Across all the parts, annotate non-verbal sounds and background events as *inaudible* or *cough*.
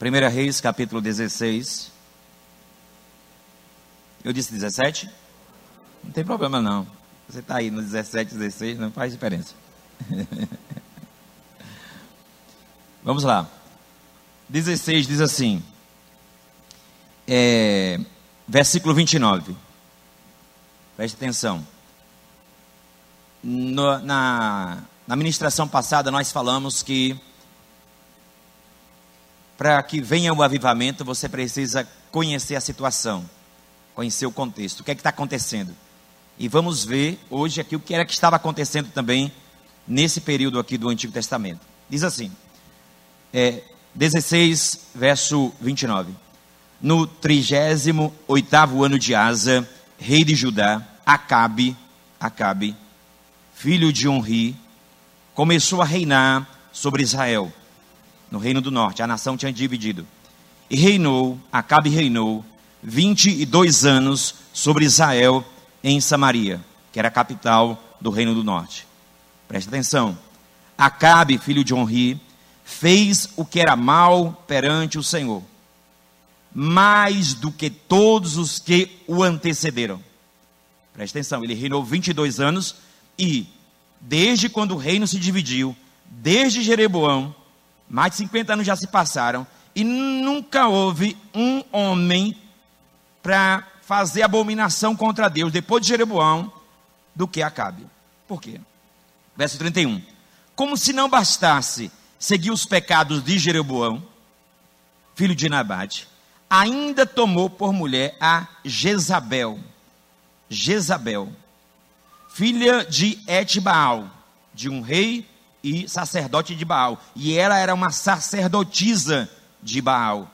1 Reis, capítulo 16. Eu disse 17? Não tem problema não. Você está aí no 17, 16, não faz diferença. *laughs* Vamos lá. 16 diz assim, é, versículo 29. Preste atenção. No, na, na ministração passada, nós falamos que para que venha o avivamento, você precisa conhecer a situação, conhecer o contexto, o que é que está acontecendo. E vamos ver hoje aqui o que era que estava acontecendo também nesse período aqui do Antigo Testamento. Diz assim, é, 16, verso 29. No 38 ano de Asa, rei de Judá, Acabe, Acabe, filho de Onri, começou a reinar sobre Israel, no reino do norte. A nação tinha dividido. E reinou, Acabe reinou, 22 anos sobre Israel em Samaria, que era a capital do reino do norte. Presta atenção. Acabe, filho de Onri, fez o que era mal perante o Senhor, mais do que todos os que o antecederam. Presta atenção, ele reinou 22 anos e, desde quando o reino se dividiu, desde Jeroboão, mais de 50 anos já se passaram, e nunca houve um homem para fazer abominação contra Deus, depois de Jeroboão, do que Acabe. Por quê? Verso 31. Como se não bastasse seguir os pecados de Jeroboão, filho de Nabate, ainda tomou por mulher a Jezabel. Jezabel, filha de Etbaal, de um rei e sacerdote de Baal. E ela era uma sacerdotisa de Baal,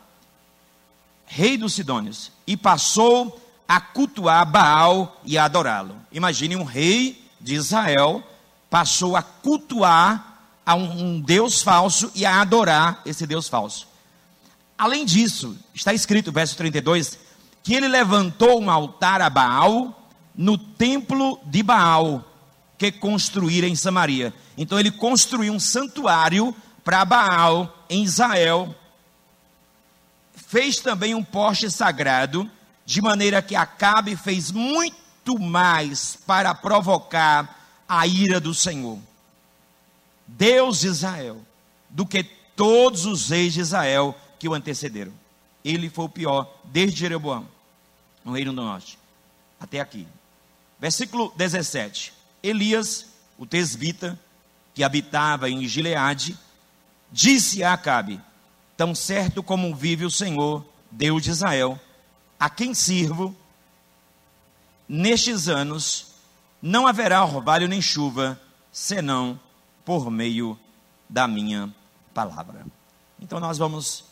rei dos Sidônios. E passou a cultuar Baal e a adorá-lo. Imagine um rei de Israel passou a cultuar a um, um Deus falso e a adorar esse Deus falso. Além disso, está escrito, verso 32, que ele levantou um altar a Baal no templo de Baal que construíram em Samaria. Então ele construiu um santuário para Baal em Israel. Fez também um poste sagrado de maneira que Acabe fez muito mais para provocar a ira do Senhor, Deus de Israel, do que todos os reis de Israel que o antecederam. Ele foi o pior desde Jeroboão, no reino do norte, até aqui. Versículo 17. Elias, o tesbita, que habitava em Gileade, disse a Acabe: Tão certo como vive o Senhor, Deus de Israel, a quem sirvo, nestes anos não haverá orvalho nem chuva, senão por meio da minha palavra. Então nós vamos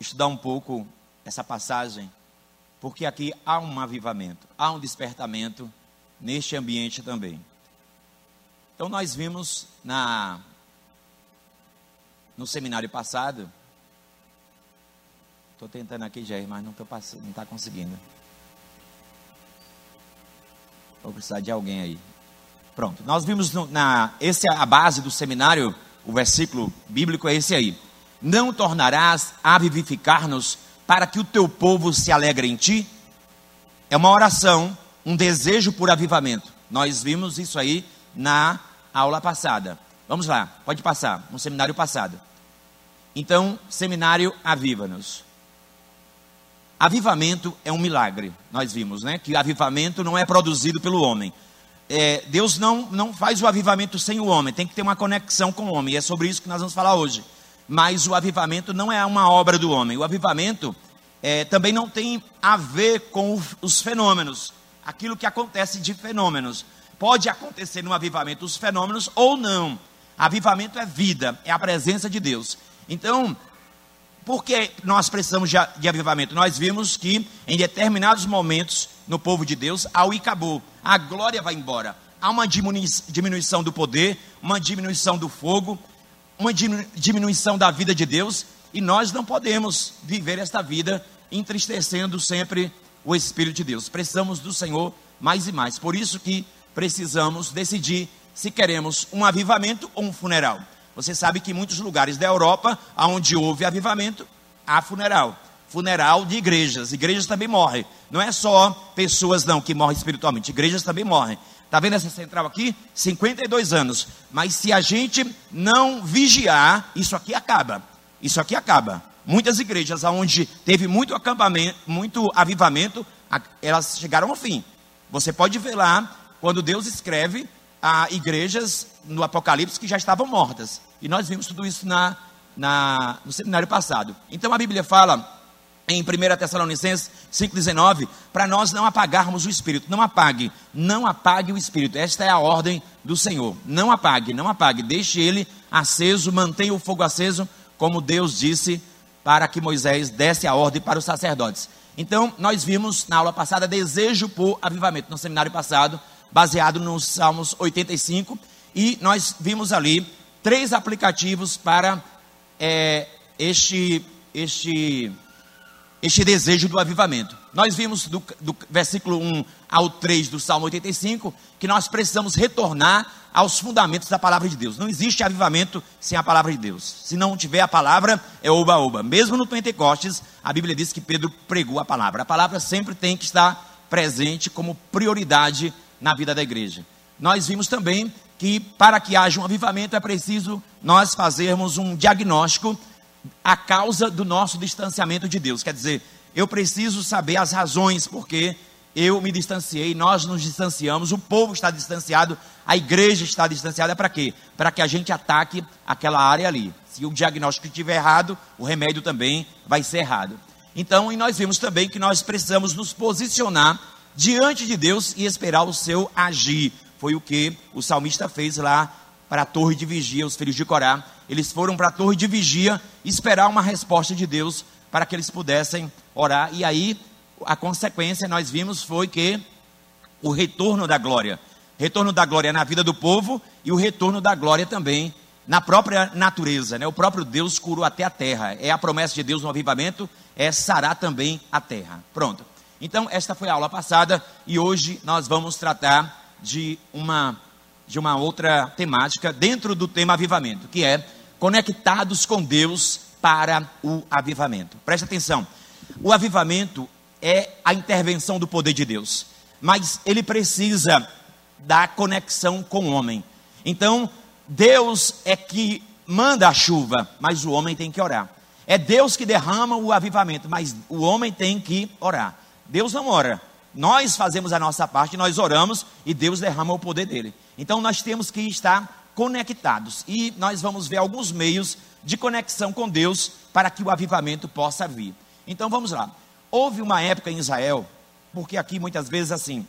estudar um pouco essa passagem, porque aqui há um avivamento, há um despertamento neste ambiente também. Então nós vimos na no seminário passado Estou tentando aqui, Jair, mas não está conseguindo. Vou precisar de alguém aí. Pronto. Nós vimos no, na. Esse é a base do seminário, o versículo bíblico é esse aí. Não tornarás a vivificar-nos para que o teu povo se alegre em ti? É uma oração, um desejo por avivamento. Nós vimos isso aí na aula passada. Vamos lá, pode passar, no seminário passado. Então, seminário Aviva-nos. Avivamento é um milagre, nós vimos, né? Que avivamento não é produzido pelo homem. É, Deus não, não faz o avivamento sem o homem, tem que ter uma conexão com o homem, e é sobre isso que nós vamos falar hoje. Mas o avivamento não é uma obra do homem, o avivamento é, também não tem a ver com os fenômenos, aquilo que acontece de fenômenos. Pode acontecer no avivamento os fenômenos ou não. Avivamento é vida, é a presença de Deus. Então, por que nós precisamos de, avivamento? Nós vimos que em determinados momentos no povo de Deus, ao acabou, a glória vai embora. Há uma diminuição do poder, uma diminuição do fogo, uma diminuição da vida de Deus, e nós não podemos viver esta vida entristecendo sempre o Espírito de Deus. Precisamos do Senhor mais e mais. Por isso que precisamos decidir se queremos um avivamento ou um funeral. Você sabe que em muitos lugares da Europa, onde houve avivamento, há funeral. Funeral de igrejas. Igrejas também morrem. Não é só pessoas não que morrem espiritualmente, igrejas também morrem. Está vendo essa central aqui? 52 anos. Mas se a gente não vigiar, isso aqui acaba. Isso aqui acaba. Muitas igrejas onde teve muito acampamento, muito avivamento, elas chegaram ao fim. Você pode ver lá quando Deus escreve a igrejas no Apocalipse que já estavam mortas. E nós vimos tudo isso na, na, no seminário passado. Então a Bíblia fala em 1 Tessalonicenses 5,19, para nós não apagarmos o Espírito. Não apague, não apague o Espírito. Esta é a ordem do Senhor. Não apague, não apague. Deixe ele aceso, mantenha o fogo aceso, como Deus disse para que Moisés desse a ordem para os sacerdotes. Então, nós vimos na aula passada desejo por avivamento, no seminário passado, baseado nos Salmos 85, e nós vimos ali três aplicativos para é, este, este, este desejo do avivamento. Nós vimos do, do versículo 1 ao 3 do Salmo 85 que nós precisamos retornar aos fundamentos da palavra de Deus. Não existe avivamento sem a palavra de Deus. Se não tiver a palavra, é oba-oba. Mesmo no Pentecostes, a Bíblia diz que Pedro pregou a palavra. A palavra sempre tem que estar presente como prioridade na vida da igreja. Nós vimos também que para que haja um avivamento é preciso nós fazermos um diagnóstico a causa do nosso distanciamento de Deus. Quer dizer, eu preciso saber as razões porque eu me distanciei, nós nos distanciamos, o povo está distanciado, a igreja está distanciada para quê? Para que a gente ataque aquela área ali. Se o diagnóstico estiver errado, o remédio também vai ser errado. Então, e nós vimos também que nós precisamos nos posicionar diante de Deus e esperar o seu agir. Foi o que o salmista fez lá para a torre de vigia, os filhos de Corá. Eles foram para a torre de vigia esperar uma resposta de Deus para que eles pudessem orar. E aí, a consequência nós vimos foi que o retorno da glória. Retorno da glória na vida do povo e o retorno da glória também na própria natureza. Né? O próprio Deus curou até a terra. É a promessa de Deus no avivamento, é sarar também a terra. Pronto. Então, esta foi a aula passada e hoje nós vamos tratar de uma, de uma outra temática dentro do tema avivamento, que é conectados com Deus para o avivamento. Preste atenção. O avivamento é a intervenção do poder de Deus, mas ele precisa da conexão com o homem. Então, Deus é que manda a chuva, mas o homem tem que orar. É Deus que derrama o avivamento, mas o homem tem que orar. Deus não ora. Nós fazemos a nossa parte, nós oramos e Deus derrama o poder dele. Então nós temos que estar conectados e nós vamos ver alguns meios de conexão com Deus para que o avivamento possa vir. Então vamos lá. Houve uma época em Israel, porque aqui muitas vezes assim,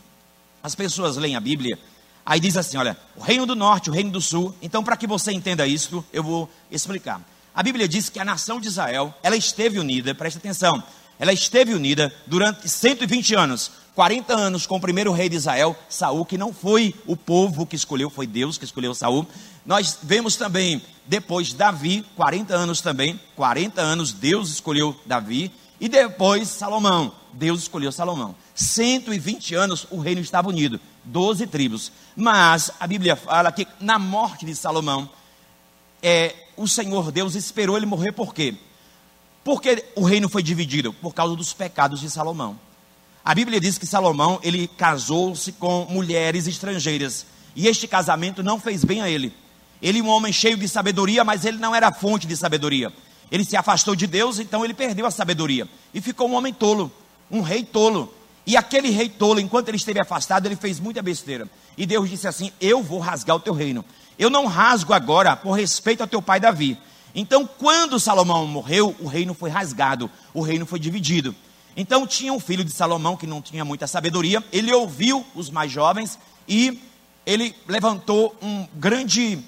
as pessoas leem a Bíblia, aí diz assim, olha, o reino do norte, o reino do sul. Então para que você entenda isso, eu vou explicar. A Bíblia diz que a nação de Israel, ela esteve unida, presta atenção, ela esteve unida durante 120 anos, 40 anos com o primeiro rei de Israel, Saul, que não foi o povo que escolheu, foi Deus que escolheu Saul. Nós vemos também depois Davi, 40 anos também, 40 anos Deus escolheu Davi, e depois Salomão, Deus escolheu Salomão. 120 anos o reino estava unido, 12 tribos. Mas a Bíblia fala que na morte de Salomão, é, o Senhor Deus esperou ele morrer por quê? Por que o reino foi dividido? Por causa dos pecados de Salomão. A Bíblia diz que Salomão, ele casou-se com mulheres estrangeiras. E este casamento não fez bem a ele. Ele um homem cheio de sabedoria, mas ele não era fonte de sabedoria. Ele se afastou de Deus, então ele perdeu a sabedoria. E ficou um homem tolo, um rei tolo. E aquele rei tolo, enquanto ele esteve afastado, ele fez muita besteira. E Deus disse assim: Eu vou rasgar o teu reino. Eu não rasgo agora por respeito ao teu pai Davi. Então, quando Salomão morreu, o reino foi rasgado, o reino foi dividido. Então, tinha um filho de Salomão que não tinha muita sabedoria, ele ouviu os mais jovens e ele levantou um grande,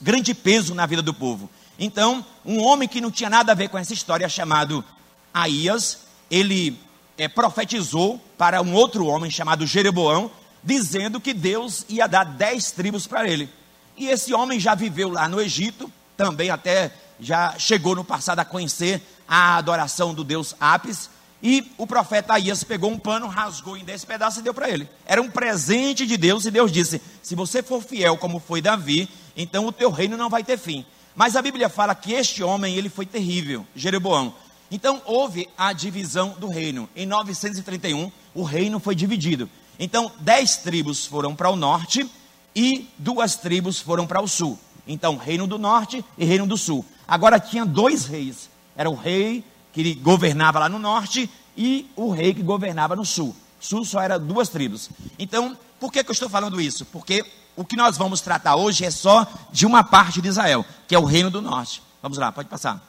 grande peso na vida do povo. Então, um homem que não tinha nada a ver com essa história, chamado Aías, ele é, profetizou para um outro homem chamado Jeroboão, dizendo que Deus ia dar dez tribos para ele. E esse homem já viveu lá no Egito, também até já chegou no passado a conhecer a adoração do Deus Apis. E o profeta Aías pegou um pano, rasgou em dez pedaços e deu para ele. Era um presente de Deus e Deus disse: Se você for fiel como foi Davi, então o teu reino não vai ter fim. Mas a Bíblia fala que este homem, ele foi terrível, Jeroboão. Então houve a divisão do reino. Em 931, o reino foi dividido. Então, dez tribos foram para o norte e duas tribos foram para o sul. Então, reino do norte e reino do sul. Agora tinha dois reis. Era o rei que governava lá no norte e o rei que governava no sul. Sul só era duas tribos. Então, por que, que eu estou falando isso? Porque o que nós vamos tratar hoje é só de uma parte de Israel, que é o reino do norte. Vamos lá, pode passar.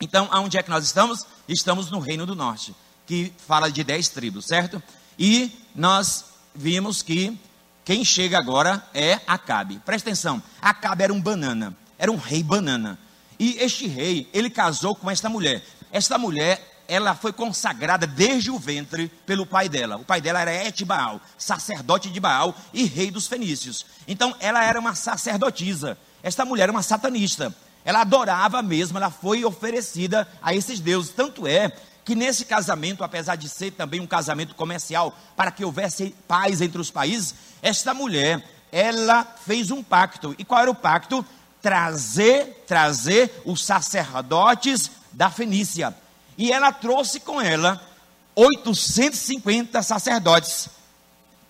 Então, aonde é que nós estamos? Estamos no reino do norte, que fala de dez tribos, certo? E nós vimos que quem chega agora é Acabe. Presta atenção, Acabe era um banana, era um rei banana. E este rei, ele casou com esta mulher. Esta mulher ela foi consagrada desde o ventre pelo pai dela. O pai dela era Etbaal, sacerdote de Baal e rei dos fenícios. Então ela era uma sacerdotisa. Esta mulher era uma satanista. Ela adorava mesmo, ela foi oferecida a esses deuses. Tanto é que nesse casamento, apesar de ser também um casamento comercial, para que houvesse paz entre os países, esta mulher, ela fez um pacto. E qual era o pacto? Trazer, trazer os sacerdotes da Fenícia e ela trouxe com ela 850 sacerdotes,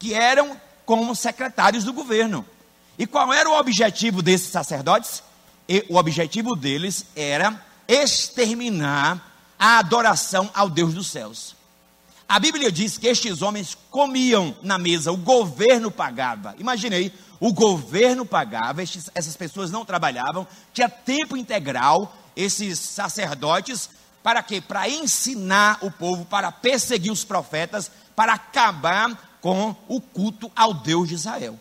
que eram como secretários do governo. E qual era o objetivo desses sacerdotes? E o objetivo deles era exterminar a adoração ao Deus dos céus. A Bíblia diz que estes homens comiam na mesa, o governo pagava. Imaginei, o governo pagava, estes, essas pessoas não trabalhavam, tinha tempo integral, esses sacerdotes para quê? Para ensinar o povo, para perseguir os profetas, para acabar com o culto ao Deus de Israel.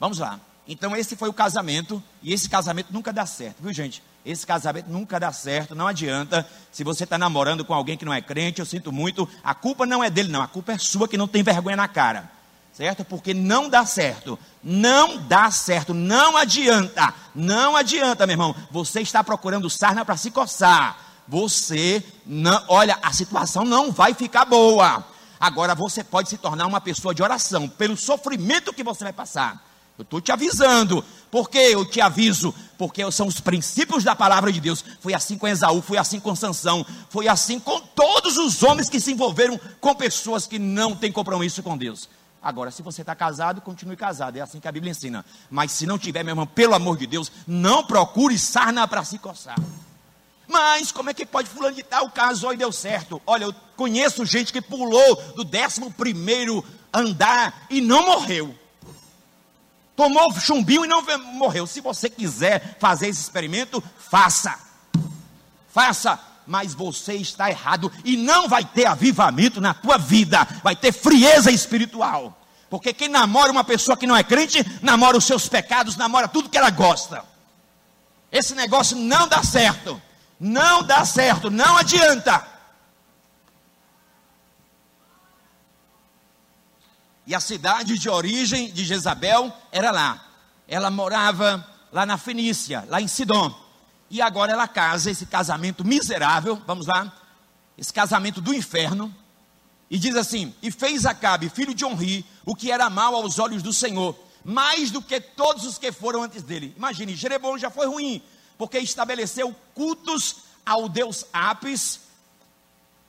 Vamos lá. Então, esse foi o casamento, e esse casamento nunca dá certo, viu, gente? Esse casamento nunca dá certo, não adianta. Se você está namorando com alguém que não é crente, eu sinto muito, a culpa não é dele, não, a culpa é sua que não tem vergonha na cara, certo? Porque não dá certo, não dá certo, não adianta, não adianta, meu irmão. Você está procurando sarna para se coçar você não, olha, a situação não vai ficar boa. Agora você pode se tornar uma pessoa de oração pelo sofrimento que você vai passar. Eu estou te avisando. Por que eu te aviso? Porque são os princípios da palavra de Deus. Foi assim com Esaú, foi assim com Sansão, foi assim com todos os homens que se envolveram com pessoas que não têm compromisso com Deus. Agora, se você está casado, continue casado. É assim que a Bíblia ensina. Mas se não tiver, meu irmão, pelo amor de Deus, não procure sarna para se coçar. Mas como é que pode fulano de tal casou e deu certo? Olha, eu conheço gente que pulou do décimo primeiro andar e não morreu. Tomou chumbinho e não morreu. Se você quiser fazer esse experimento, faça. Faça. Mas você está errado e não vai ter avivamento na tua vida. Vai ter frieza espiritual. Porque quem namora uma pessoa que não é crente, namora os seus pecados, namora tudo que ela gosta. Esse negócio não dá certo. Não dá certo, não adianta. E a cidade de origem de Jezabel era lá. Ela morava lá na Fenícia, lá em Sidom. E agora ela casa esse casamento miserável, vamos lá, esse casamento do inferno. E diz assim: E fez Acabe, filho de Onri, o que era mal aos olhos do Senhor, mais do que todos os que foram antes dele. Imagine, Jeroboão já foi ruim, porque estabeleceu cultos ao deus Apis,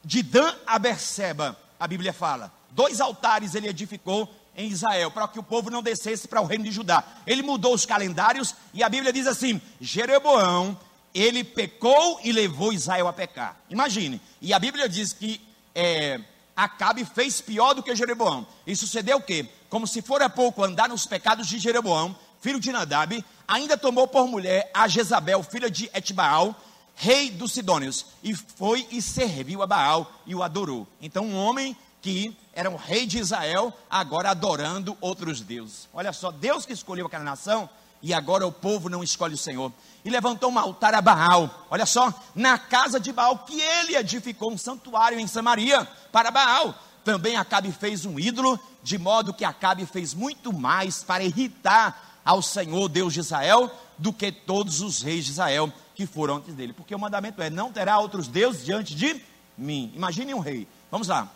de Dan a Berseba, a Bíblia fala. Dois altares ele edificou em Israel, para que o povo não descesse para o reino de Judá. Ele mudou os calendários e a Bíblia diz assim: Jeroboão, ele pecou e levou Israel a pecar. Imagine. E a Bíblia diz que é, Acabe fez pior do que Jeroboão. E sucedeu o quê? Como se fora pouco andar nos pecados de Jeroboão, filho de Nadab, ainda tomou por mulher a Jezabel, filha de Etbaal, rei dos Sidônios, e foi e serviu a Baal e o adorou. Então, um homem que era um rei de Israel, agora adorando outros deuses. Olha só, Deus que escolheu aquela nação, e agora o povo não escolhe o Senhor. E levantou um altar a Baal. Olha só, na casa de Baal, que ele edificou um santuário em Samaria para Baal. Também Acabe fez um ídolo, de modo que Acabe fez muito mais para irritar ao Senhor Deus de Israel do que todos os reis de Israel que foram antes dele. Porque o mandamento é: não terá outros deuses diante de mim. Imagine um rei. Vamos lá.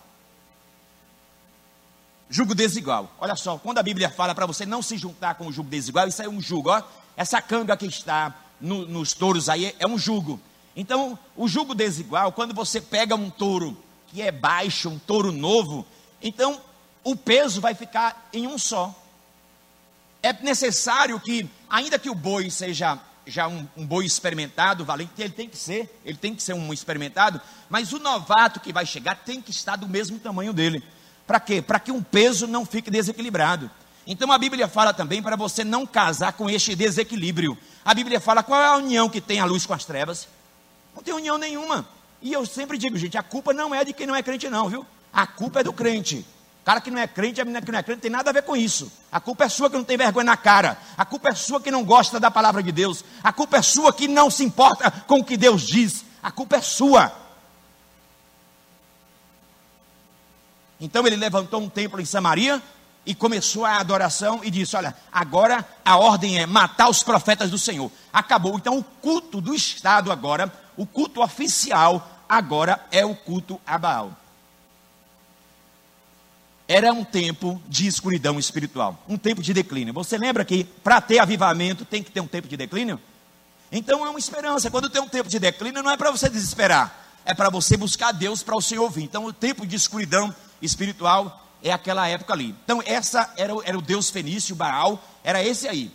Jugo desigual. Olha só, quando a Bíblia fala para você não se juntar com o jugo desigual, isso é um jugo, ó. essa canga que está no, nos touros aí é um jugo. Então, o jugo desigual, quando você pega um touro que é baixo, um touro novo, então o peso vai ficar em um só. É necessário que, ainda que o boi seja já um, um, boi experimentado, valente, ele tem que ser, ele tem que ser um experimentado, mas o novato que vai chegar tem que estar do mesmo tamanho dele. Para quê? Para que um peso não fique desequilibrado. Então a Bíblia fala também para você não casar com este desequilíbrio. A Bíblia fala qual é a união que tem a luz com as trevas? Não tem união nenhuma. E eu sempre digo, gente, a culpa não é de quem não é crente, não, viu? A culpa é do crente. Cara que não é crente, a menina que não é crente, tem nada a ver com isso. A culpa é sua que não tem vergonha na cara. A culpa é sua que não gosta da palavra de Deus. A culpa é sua que não se importa com o que Deus diz. A culpa é sua. Então ele levantou um templo em Samaria e começou a adoração e disse: Olha, agora a ordem é matar os profetas do Senhor. Acabou. Então o culto do Estado agora, o culto oficial agora é o culto a Baal. Era um tempo de escuridão espiritual, um tempo de declínio. Você lembra que para ter avivamento tem que ter um tempo de declínio? Então é uma esperança. Quando tem um tempo de declínio, não é para você desesperar, é para você buscar Deus para o Senhor ouvir. Então o tempo de escuridão espiritual é aquela época ali. Então, essa era, era o deus fenício, Baal, era esse aí.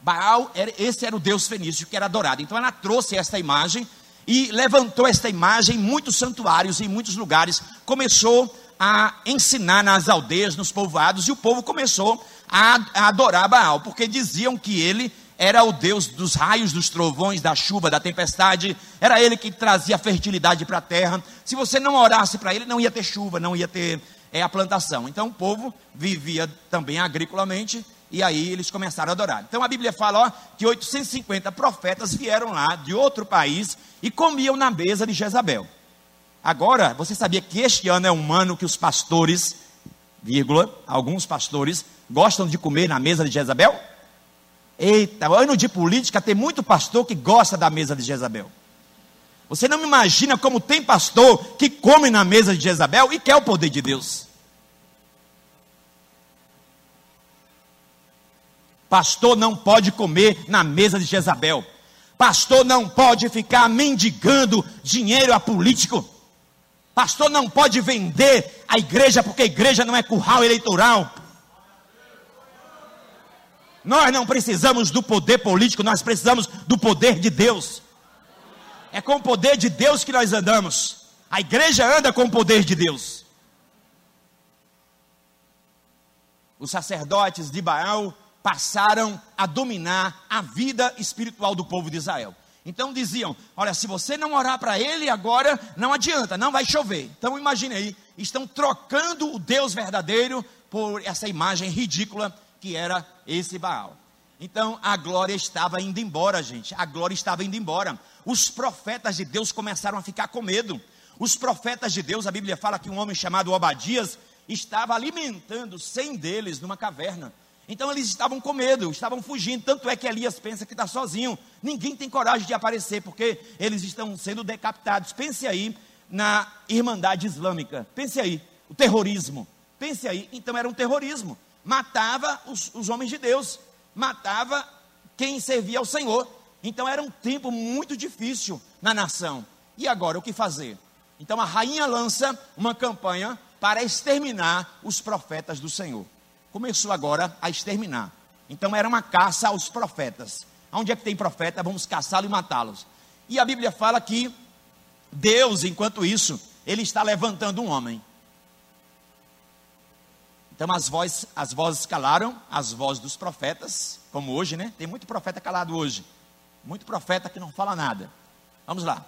Baal, era, esse era o deus fenício que era adorado. Então, ela trouxe esta imagem e levantou esta imagem em muitos santuários, em muitos lugares. Começou a ensinar nas aldeias, nos povoados, e o povo começou a, adorar Baal, porque diziam que ele era o Deus dos raios, dos trovões, da chuva, da tempestade, era ele que trazia fertilidade para a terra. Se você não orasse para ele, não ia ter chuva, não ia ter é, a plantação. Então o povo vivia também agriculamente e aí eles começaram a adorar. Então a Bíblia fala ó, que 850 profetas vieram lá de outro país e comiam na mesa de Jezabel. Agora, você sabia que este ano é um ano que os pastores, vírgula, alguns pastores, gostam de comer na mesa de Jezabel? Eita, ano de política tem muito pastor que gosta da mesa de Jezabel. Você não imagina como tem pastor que come na mesa de Jezabel e quer o poder de Deus. Pastor não pode comer na mesa de Jezabel. Pastor não pode ficar mendigando dinheiro a político. Pastor não pode vender a igreja porque a igreja não é curral eleitoral. Nós não precisamos do poder político, nós precisamos do poder de Deus. É com o poder de Deus que nós andamos. A igreja anda com o poder de Deus. Os sacerdotes de Baal passaram a dominar a vida espiritual do povo de Israel. Então diziam: Olha, se você não orar para ele agora, não adianta, não vai chover. Então imagine aí, estão trocando o Deus verdadeiro por essa imagem ridícula que era esse Baal. Então a glória estava indo embora, gente. A glória estava indo embora. Os profetas de Deus começaram a ficar com medo. Os profetas de Deus, a Bíblia fala que um homem chamado Obadias estava alimentando cem deles numa caverna. Então eles estavam com medo, estavam fugindo. Tanto é que Elias pensa que está sozinho. Ninguém tem coragem de aparecer, porque eles estão sendo decapitados. Pense aí na Irmandade Islâmica. Pense aí, o terrorismo. Pense aí, então era um terrorismo matava os, os homens de Deus, matava quem servia ao Senhor. Então era um tempo muito difícil na nação. E agora o que fazer? Então a rainha lança uma campanha para exterminar os profetas do Senhor. Começou agora a exterminar. Então era uma caça aos profetas. Onde é que tem profeta? Vamos caçá-los e matá-los. E a Bíblia fala que Deus, enquanto isso, ele está levantando um homem. Então as vozes, as vozes calaram, as vozes dos profetas, como hoje, né? Tem muito profeta calado hoje. Muito profeta que não fala nada. Vamos lá.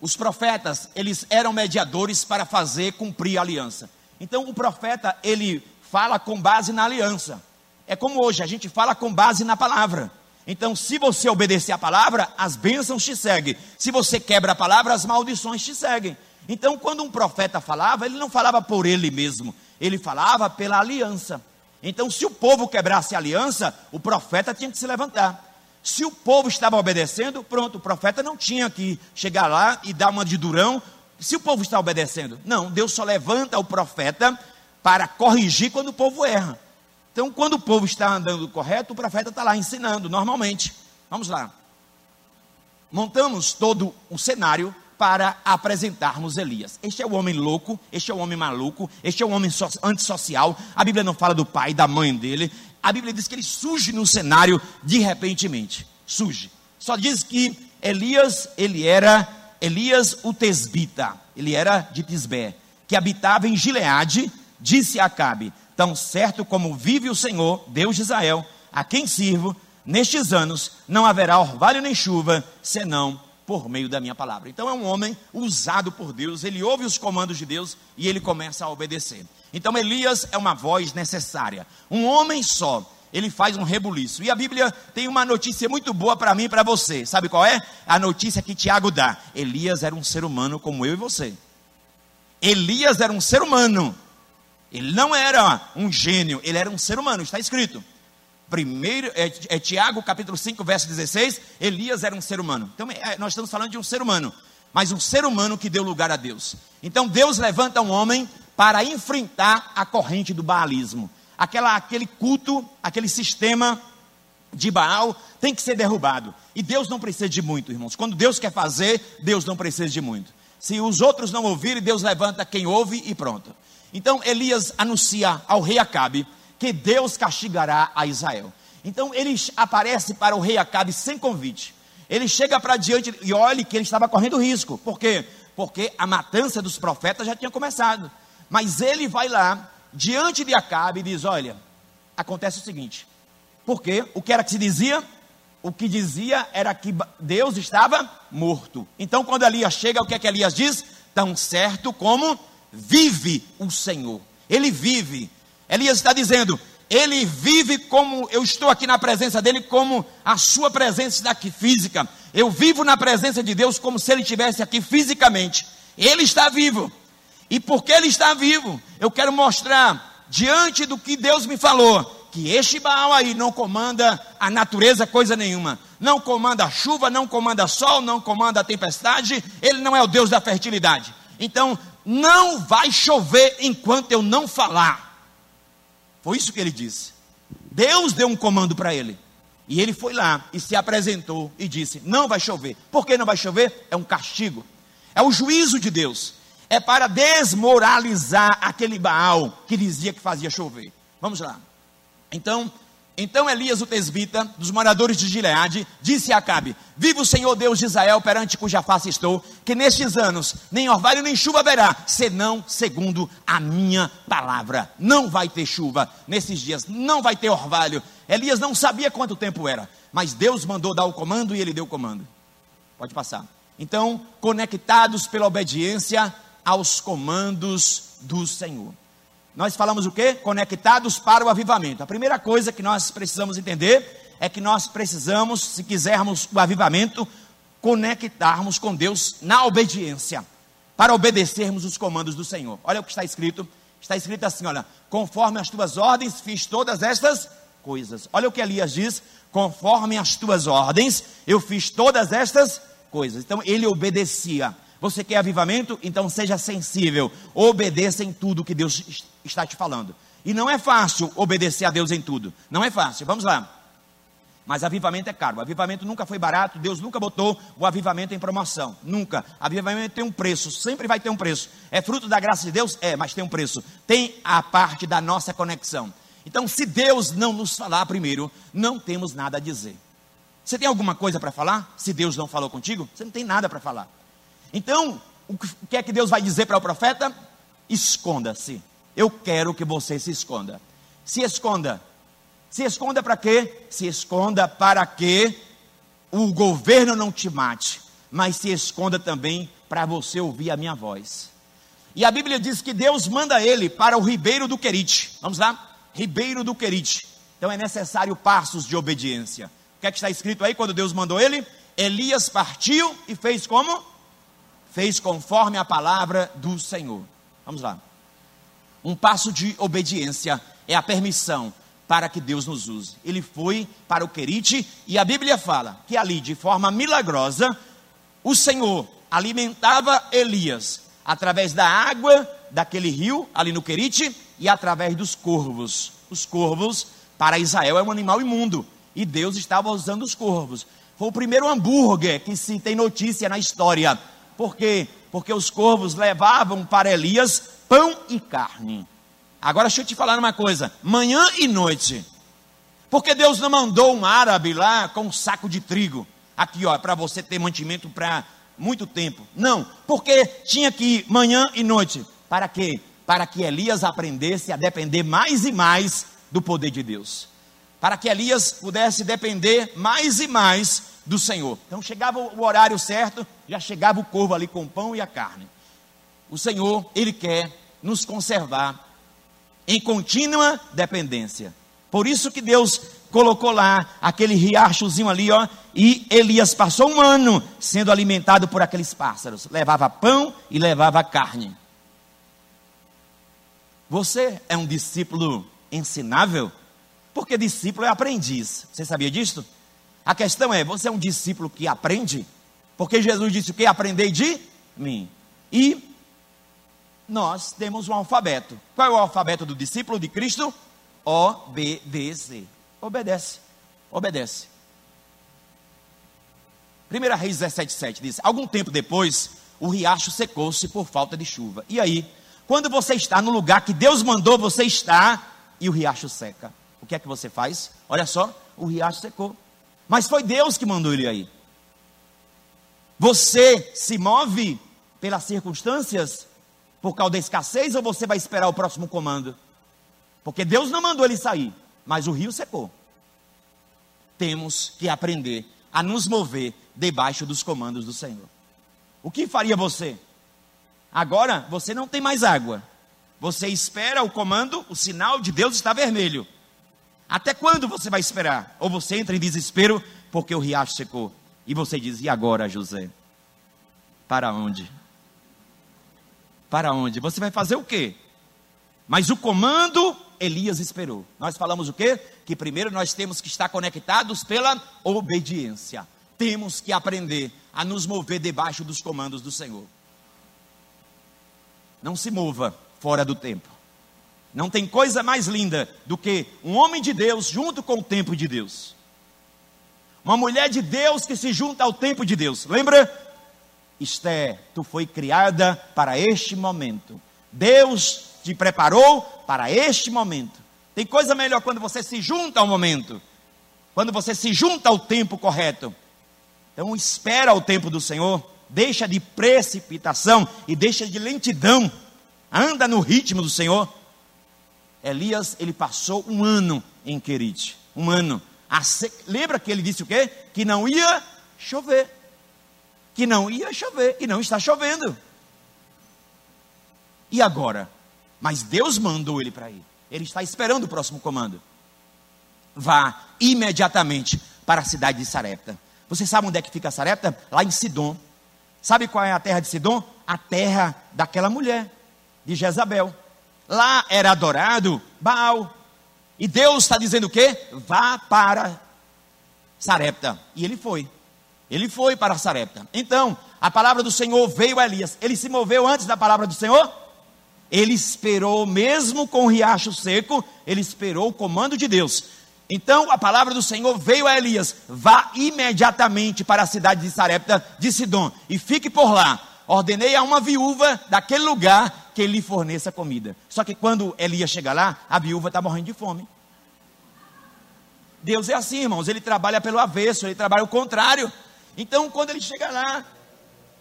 Os profetas, eles eram mediadores para fazer cumprir a aliança. Então o profeta, ele fala com base na aliança. É como hoje, a gente fala com base na palavra. Então, se você obedecer a palavra, as bênçãos te seguem. Se você quebra a palavra, as maldições te seguem. Então, quando um profeta falava, ele não falava por ele mesmo, ele falava pela aliança. Então, se o povo quebrasse a aliança, o profeta tinha que se levantar. Se o povo estava obedecendo, pronto, o profeta não tinha que chegar lá e dar uma de durão. Se o povo está obedecendo, não, Deus só levanta o profeta para corrigir quando o povo erra. Então, quando o povo está andando correto, o profeta está lá ensinando, normalmente. Vamos lá. Montamos todo o cenário para apresentarmos Elias. Este é o homem louco, este é o homem maluco, este é o homem antissocial. A Bíblia não fala do pai, da mãe dele. A Bíblia diz que ele surge no cenário de repentemente. Surge. Só diz que Elias, ele era Elias o Tesbita. Ele era de Tisbé, que habitava em Gileade, disse Acabe: Tão certo como vive o Senhor, Deus de Israel, a quem sirvo, nestes anos não haverá orvalho nem chuva, senão por meio da minha palavra. Então é um homem usado por Deus, ele ouve os comandos de Deus e ele começa a obedecer. Então Elias é uma voz necessária. Um homem só, ele faz um rebuliço. E a Bíblia tem uma notícia muito boa para mim e para você. Sabe qual é? A notícia que Tiago dá. Elias era um ser humano como eu e você. Elias era um ser humano. Ele não era um gênio, ele era um ser humano, está escrito. Primeiro, é, é Tiago capítulo 5, verso 16, Elias era um ser humano. Então, é, nós estamos falando de um ser humano, mas um ser humano que deu lugar a Deus. Então, Deus levanta um homem para enfrentar a corrente do baalismo. Aquela, aquele culto, aquele sistema de Baal tem que ser derrubado. E Deus não precisa de muito, irmãos. Quando Deus quer fazer, Deus não precisa de muito. Se os outros não ouvirem, Deus levanta quem ouve e pronto. Então Elias anuncia ao rei Acabe que Deus castigará a Israel. Então ele aparece para o rei Acabe sem convite. Ele chega para diante e olhe que ele estava correndo risco. Por quê? Porque a matança dos profetas já tinha começado. Mas ele vai lá diante de Acabe e diz: Olha, acontece o seguinte. Porque o que era que se dizia? O que dizia era que Deus estava morto. Então, quando Elias chega, o que é que Elias diz? Tão certo como vive o Senhor. Ele vive. Elias está dizendo: Ele vive como eu estou aqui na presença dele, como a sua presença está aqui física. Eu vivo na presença de Deus como se ele estivesse aqui fisicamente. Ele está vivo. E porque ele está vivo, eu quero mostrar, diante do que Deus me falou, que este Baal aí não comanda a natureza coisa nenhuma. Não comanda a chuva, não comanda sol, não comanda a tempestade. Ele não é o Deus da fertilidade. Então, não vai chover enquanto eu não falar. Foi isso que ele disse. Deus deu um comando para ele. E ele foi lá e se apresentou e disse: Não vai chover. Por que não vai chover? É um castigo. É o juízo de Deus. É para desmoralizar aquele Baal que dizia que fazia chover. Vamos lá. Então, então Elias, o tesbita, dos moradores de Gileade, disse a Acabe: Viva o Senhor Deus de Israel, perante cuja face estou, que nestes anos nem orvalho nem chuva haverá, senão segundo a minha palavra. Não vai ter chuva nesses dias, não vai ter orvalho. Elias não sabia quanto tempo era, mas Deus mandou dar o comando e ele deu o comando. Pode passar. Então, conectados pela obediência aos comandos do Senhor nós falamos o quê? Conectados para o avivamento. A primeira coisa que nós precisamos entender é que nós precisamos, se quisermos o avivamento, conectarmos com Deus na obediência, para obedecermos os comandos do Senhor. Olha o que está escrito. Está escrito assim: olha, conforme as tuas ordens fiz todas estas coisas. Olha o que Elias diz: conforme as tuas ordens eu fiz todas estas coisas. Então ele obedecia. Você quer avivamento? Então seja sensível. Obedeça em tudo que Deus está te falando. E não é fácil obedecer a Deus em tudo. Não é fácil. Vamos lá. Mas avivamento é caro. O avivamento nunca foi barato. Deus nunca botou o avivamento em promoção. Nunca. Avivamento tem um preço. Sempre vai ter um preço. É fruto da graça de Deus? É, mas tem um preço. Tem a parte da nossa conexão. Então, se Deus não nos falar primeiro, não temos nada a dizer. Você tem alguma coisa para falar? Se Deus não falou contigo, você não tem nada para falar. Então, o que é que Deus vai dizer para o profeta? Esconda-se. Eu quero que você se esconda. Se esconda. Se esconda para quê? Se esconda para que o governo não te mate, mas se esconda também para você ouvir a minha voz. E a Bíblia diz que Deus manda ele para o ribeiro do Querite. Vamos lá? Ribeiro do Querite. Então é necessário passos de obediência. O que é que está escrito aí quando Deus mandou ele? Elias partiu e fez como? Fez conforme a palavra do Senhor. Vamos lá. Um passo de obediência é a permissão para que Deus nos use. Ele foi para o Querite e a Bíblia fala que ali, de forma milagrosa, o Senhor alimentava Elias através da água daquele rio ali no Querite e através dos corvos. Os corvos, para Israel, é um animal imundo. E Deus estava usando os corvos. Foi o primeiro hambúrguer que se tem notícia na história. Por quê? Porque os corvos levavam para Elias pão e carne. Agora deixa eu te falar uma coisa: manhã e noite. Porque Deus não mandou um árabe lá com um saco de trigo. Aqui, ó, para você ter mantimento para muito tempo. Não, porque tinha que ir manhã e noite. Para quê? Para que Elias aprendesse a depender mais e mais do poder de Deus. Para que Elias pudesse depender mais e mais do Senhor. Então chegava o horário certo, já chegava o corvo ali com o pão e a carne. O Senhor, Ele quer nos conservar em contínua dependência. Por isso que Deus colocou lá aquele riachozinho ali, ó, e Elias passou um ano sendo alimentado por aqueles pássaros. Levava pão e levava carne. Você é um discípulo ensinável? Porque discípulo é aprendiz. Você sabia disso? A questão é, você é um discípulo que aprende? Porque Jesus disse o que? Aprendei de mim. E nós temos um alfabeto. Qual é o alfabeto do discípulo de Cristo? O-B-D-C. Obedece. Obedece. 1 Reis 17,7 diz: Algum tempo depois, o riacho secou-se por falta de chuva. E aí, quando você está no lugar que Deus mandou você estar, e o riacho seca, o que é que você faz? Olha só, o riacho secou. Mas foi Deus que mandou ele aí. Você se move pelas circunstâncias por causa da escassez ou você vai esperar o próximo comando? Porque Deus não mandou ele sair, mas o rio secou. Temos que aprender a nos mover debaixo dos comandos do Senhor. O que faria você? Agora você não tem mais água. Você espera o comando, o sinal de Deus está vermelho. Até quando você vai esperar? Ou você entra em desespero porque o riacho secou. E você diz: E agora, José? Para onde? Para onde? Você vai fazer o quê? Mas o comando Elias esperou. Nós falamos o quê? Que primeiro nós temos que estar conectados pela obediência. Temos que aprender a nos mover debaixo dos comandos do Senhor. Não se mova fora do tempo. Não tem coisa mais linda do que um homem de Deus junto com o tempo de Deus. Uma mulher de Deus que se junta ao tempo de Deus. Lembra? Esther, tu foi criada para este momento. Deus te preparou para este momento. Tem coisa melhor quando você se junta ao momento. Quando você se junta ao tempo correto. Então espera o tempo do Senhor, deixa de precipitação e deixa de lentidão. Anda no ritmo do Senhor. Elias, ele passou um ano em Querite. Um ano. Lembra que ele disse o quê? Que não ia chover que não ia chover e não está chovendo. E agora? Mas Deus mandou ele para ir. Ele está esperando o próximo comando. Vá imediatamente para a cidade de Sarepta. Você sabe onde é que fica Sarepta? Lá em Sidom. Sabe qual é a terra de Sidom? A terra daquela mulher, de Jezabel. Lá era adorado Baal. E Deus está dizendo o quê? Vá para Sarepta. E ele foi. Ele foi para Sarepta. Então, a palavra do Senhor veio a Elias. Ele se moveu antes da palavra do Senhor? Ele esperou, mesmo com o riacho seco, ele esperou o comando de Deus. Então, a palavra do Senhor veio a Elias: vá imediatamente para a cidade de Sarepta de Sidom e fique por lá. Ordenei a uma viúva daquele lugar que lhe forneça comida. Só que quando Elias chega lá, a viúva está morrendo de fome. Deus é assim, irmãos, ele trabalha pelo avesso, ele trabalha o contrário. Então, quando ele chega lá,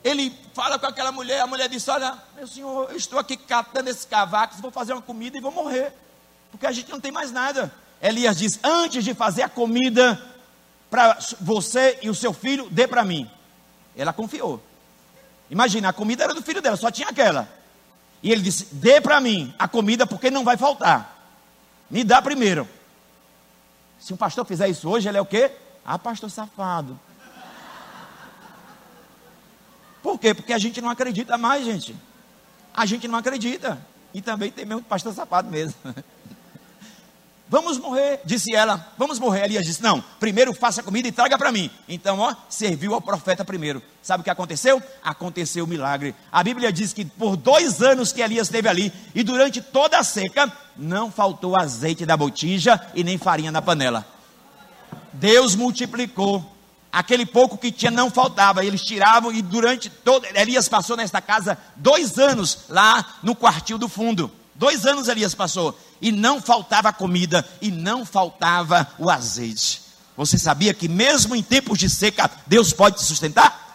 ele fala com aquela mulher, a mulher diz: Olha, meu senhor, eu estou aqui catando esses cavacos, vou fazer uma comida e vou morrer, porque a gente não tem mais nada. Elias diz: Antes de fazer a comida para você e o seu filho, dê para mim. Ela confiou. Imagina, a comida era do filho dela, só tinha aquela. E ele disse: Dê para mim a comida, porque não vai faltar. Me dá primeiro. Se um pastor fizer isso hoje, ele é o quê? Ah, pastor safado. Por quê? Porque a gente não acredita mais, gente. A gente não acredita. E também tem mesmo pastor sapato mesmo. *laughs* Vamos morrer, disse ela. Vamos morrer. Elias disse: Não, primeiro faça comida e traga para mim. Então, ó, serviu ao profeta primeiro. Sabe o que aconteceu? Aconteceu o milagre. A Bíblia diz que por dois anos que Elias esteve ali, e durante toda a seca, não faltou azeite da botija e nem farinha na panela. Deus multiplicou. Aquele pouco que tinha não faltava, eles tiravam e durante todo. Elias passou nesta casa dois anos lá no quartil do fundo. Dois anos Elias passou e não faltava comida e não faltava o azeite. Você sabia que mesmo em tempos de seca, Deus pode te sustentar?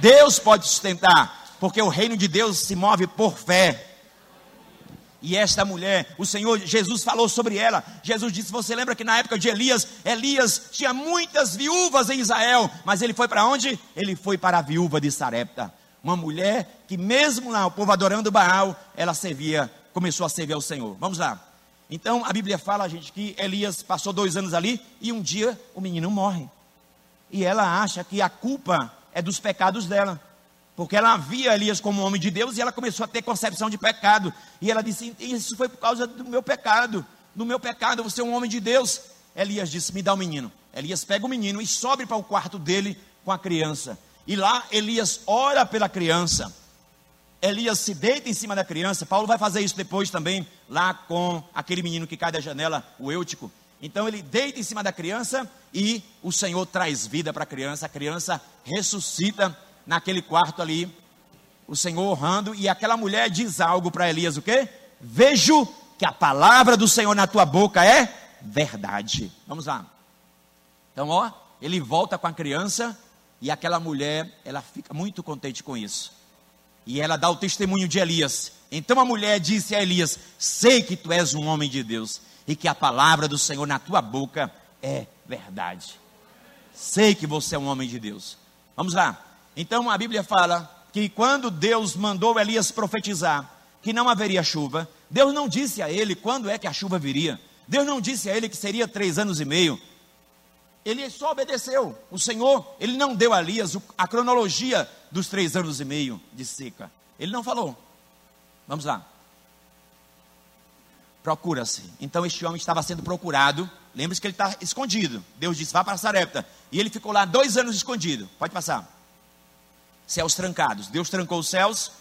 Deus pode sustentar, porque o reino de Deus se move por fé. E esta mulher, o Senhor Jesus falou sobre ela. Jesus disse: Você lembra que na época de Elias, Elias tinha muitas viúvas em Israel, mas ele foi para onde? Ele foi para a viúva de Sarepta. Uma mulher que, mesmo lá, o povo adorando Baal, ela servia, começou a servir ao Senhor. Vamos lá. Então a Bíblia fala, gente, que Elias passou dois anos ali e um dia o menino morre. E ela acha que a culpa é dos pecados dela. Porque ela via Elias como homem de Deus e ela começou a ter concepção de pecado. E ela disse: Isso foi por causa do meu pecado. Do meu pecado, você é um homem de Deus. Elias disse: Me dá o um menino. Elias pega o menino e sobe para o quarto dele com a criança. E lá Elias ora pela criança. Elias se deita em cima da criança. Paulo vai fazer isso depois também, lá com aquele menino que cai da janela, o Eutico. Então ele deita em cima da criança e o Senhor traz vida para a criança. A criança ressuscita naquele quarto ali, o Senhor honrando, e aquela mulher diz algo para Elias: o quê? Vejo que a palavra do Senhor na tua boca é verdade. Vamos lá. Então, ó, ele volta com a criança e aquela mulher, ela fica muito contente com isso. E ela dá o testemunho de Elias. Então a mulher disse a Elias: Sei que tu és um homem de Deus e que a palavra do Senhor na tua boca é verdade. Sei que você é um homem de Deus. Vamos lá. Então a Bíblia fala que quando Deus mandou Elias profetizar que não haveria chuva, Deus não disse a ele quando é que a chuva viria. Deus não disse a ele que seria três anos e meio. Ele só obedeceu. O Senhor, ele não deu a Elias a cronologia dos três anos e meio de seca. Ele não falou. Vamos lá. Procura-se. Então este homem estava sendo procurado. Lembre-se que ele está escondido. Deus disse: vá para Sarepta. E ele ficou lá dois anos escondido. Pode passar céus trancados. Deus trancou os céus,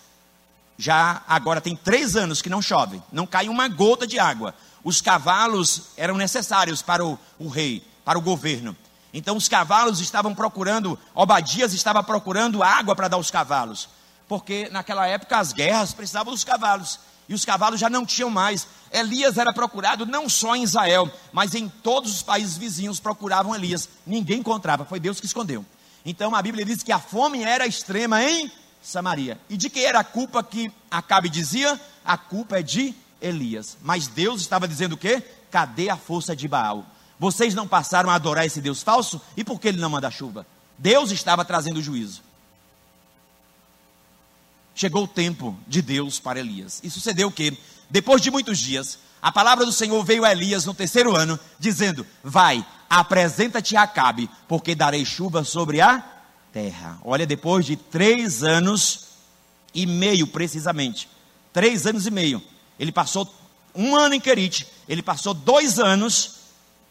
já agora tem três anos que não chove, não cai uma gota de água. Os cavalos eram necessários para o, o rei, para o governo. Então os cavalos estavam procurando, Obadias estava procurando água para dar aos cavalos, porque naquela época as guerras precisavam dos cavalos e os cavalos já não tinham mais. Elias era procurado não só em Israel, mas em todos os países vizinhos procuravam Elias. Ninguém encontrava, foi Deus que escondeu. Então a Bíblia diz que a fome era extrema em Samaria. E de quem era a culpa que Acabe dizia? A culpa é de Elias. Mas Deus estava dizendo o quê? Cadê a força de Baal? Vocês não passaram a adorar esse Deus falso? E por que ele não manda chuva? Deus estava trazendo juízo. Chegou o tempo de Deus para Elias. E sucedeu o quê? Depois de muitos dias, a palavra do Senhor veio a Elias no terceiro ano, dizendo: Vai, apresenta-te a Acabe, porque darei chuva sobre a terra. Olha, depois de três anos e meio, precisamente, três anos e meio, ele passou um ano em Querite, ele passou dois anos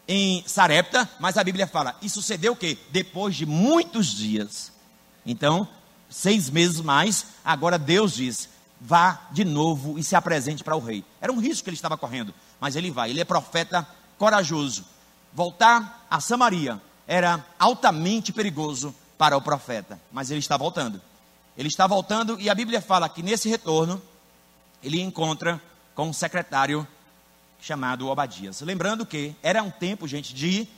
em Sarepta, mas a Bíblia fala, e sucedeu o quê? Depois de muitos dias. Então, seis meses mais, agora Deus diz: vá de novo e se apresente para o rei. Era um risco que ele estava correndo, mas ele vai, ele é profeta corajoso voltar a Samaria era altamente perigoso para o profeta, mas ele está voltando. Ele está voltando e a Bíblia fala que nesse retorno ele encontra com um secretário chamado Obadias. Lembrando que era um tempo, gente, de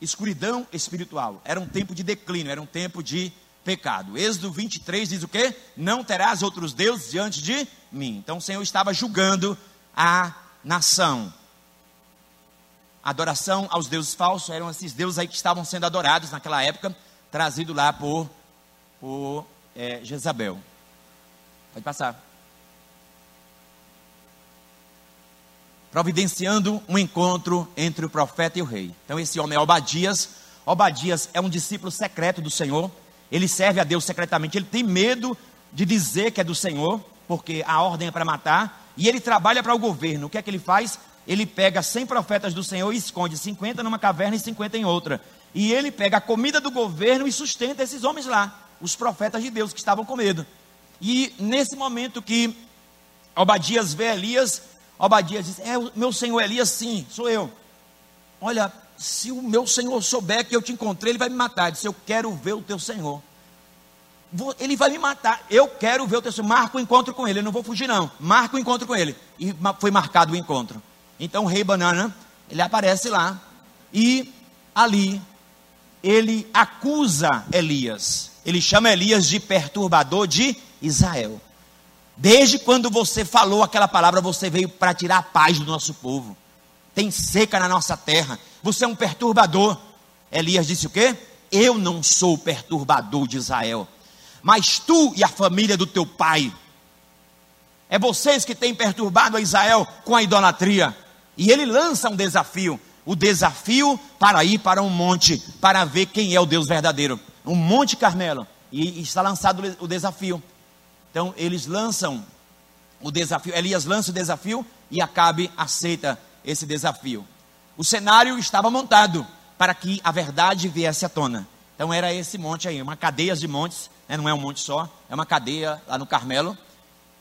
escuridão espiritual, era um tempo de declínio, era um tempo de pecado. Êxodo 23 diz o quê? Não terás outros deuses diante de mim. Então o Senhor estava julgando a nação adoração aos deuses falsos, eram esses deuses aí que estavam sendo adorados naquela época, trazido lá por, por é, Jezabel. Pode passar. Providenciando um encontro entre o profeta e o rei. Então, esse homem é Obadias. Obadias é um discípulo secreto do Senhor. Ele serve a Deus secretamente. Ele tem medo de dizer que é do Senhor, porque a ordem é para matar. E ele trabalha para o governo. O que é que ele faz? ele pega 100 profetas do Senhor e esconde 50 numa caverna e 50 em outra. E ele pega a comida do governo e sustenta esses homens lá, os profetas de Deus que estavam com medo. E nesse momento que Obadias vê Elias, Obadias diz: É o meu senhor Elias, sim, sou eu. Olha, se o meu senhor souber que eu te encontrei, ele vai me matar. Ele disse: Eu quero ver o teu senhor. Ele vai me matar. Eu quero ver o teu senhor. Marca o encontro com ele. Eu não vou fugir, não. Marca o encontro com ele. E foi marcado o encontro. Então o rei Banana, ele aparece lá. E ali, ele acusa Elias. Ele chama Elias de perturbador de Israel. Desde quando você falou aquela palavra, você veio para tirar a paz do nosso povo. Tem seca na nossa terra. Você é um perturbador. Elias disse o quê? Eu não sou o perturbador de Israel, mas tu e a família do teu pai. É vocês que têm perturbado a Israel com a idolatria. E ele lança um desafio: o desafio para ir para um monte, para ver quem é o Deus verdadeiro. Um monte Carmelo. E está lançado o desafio. Então eles lançam o desafio, Elias lança o desafio e Acabe aceita esse desafio o cenário estava montado para que a verdade viesse à tona. Então era esse monte aí, uma cadeia de montes, né? não é um monte só, é uma cadeia lá no Carmelo.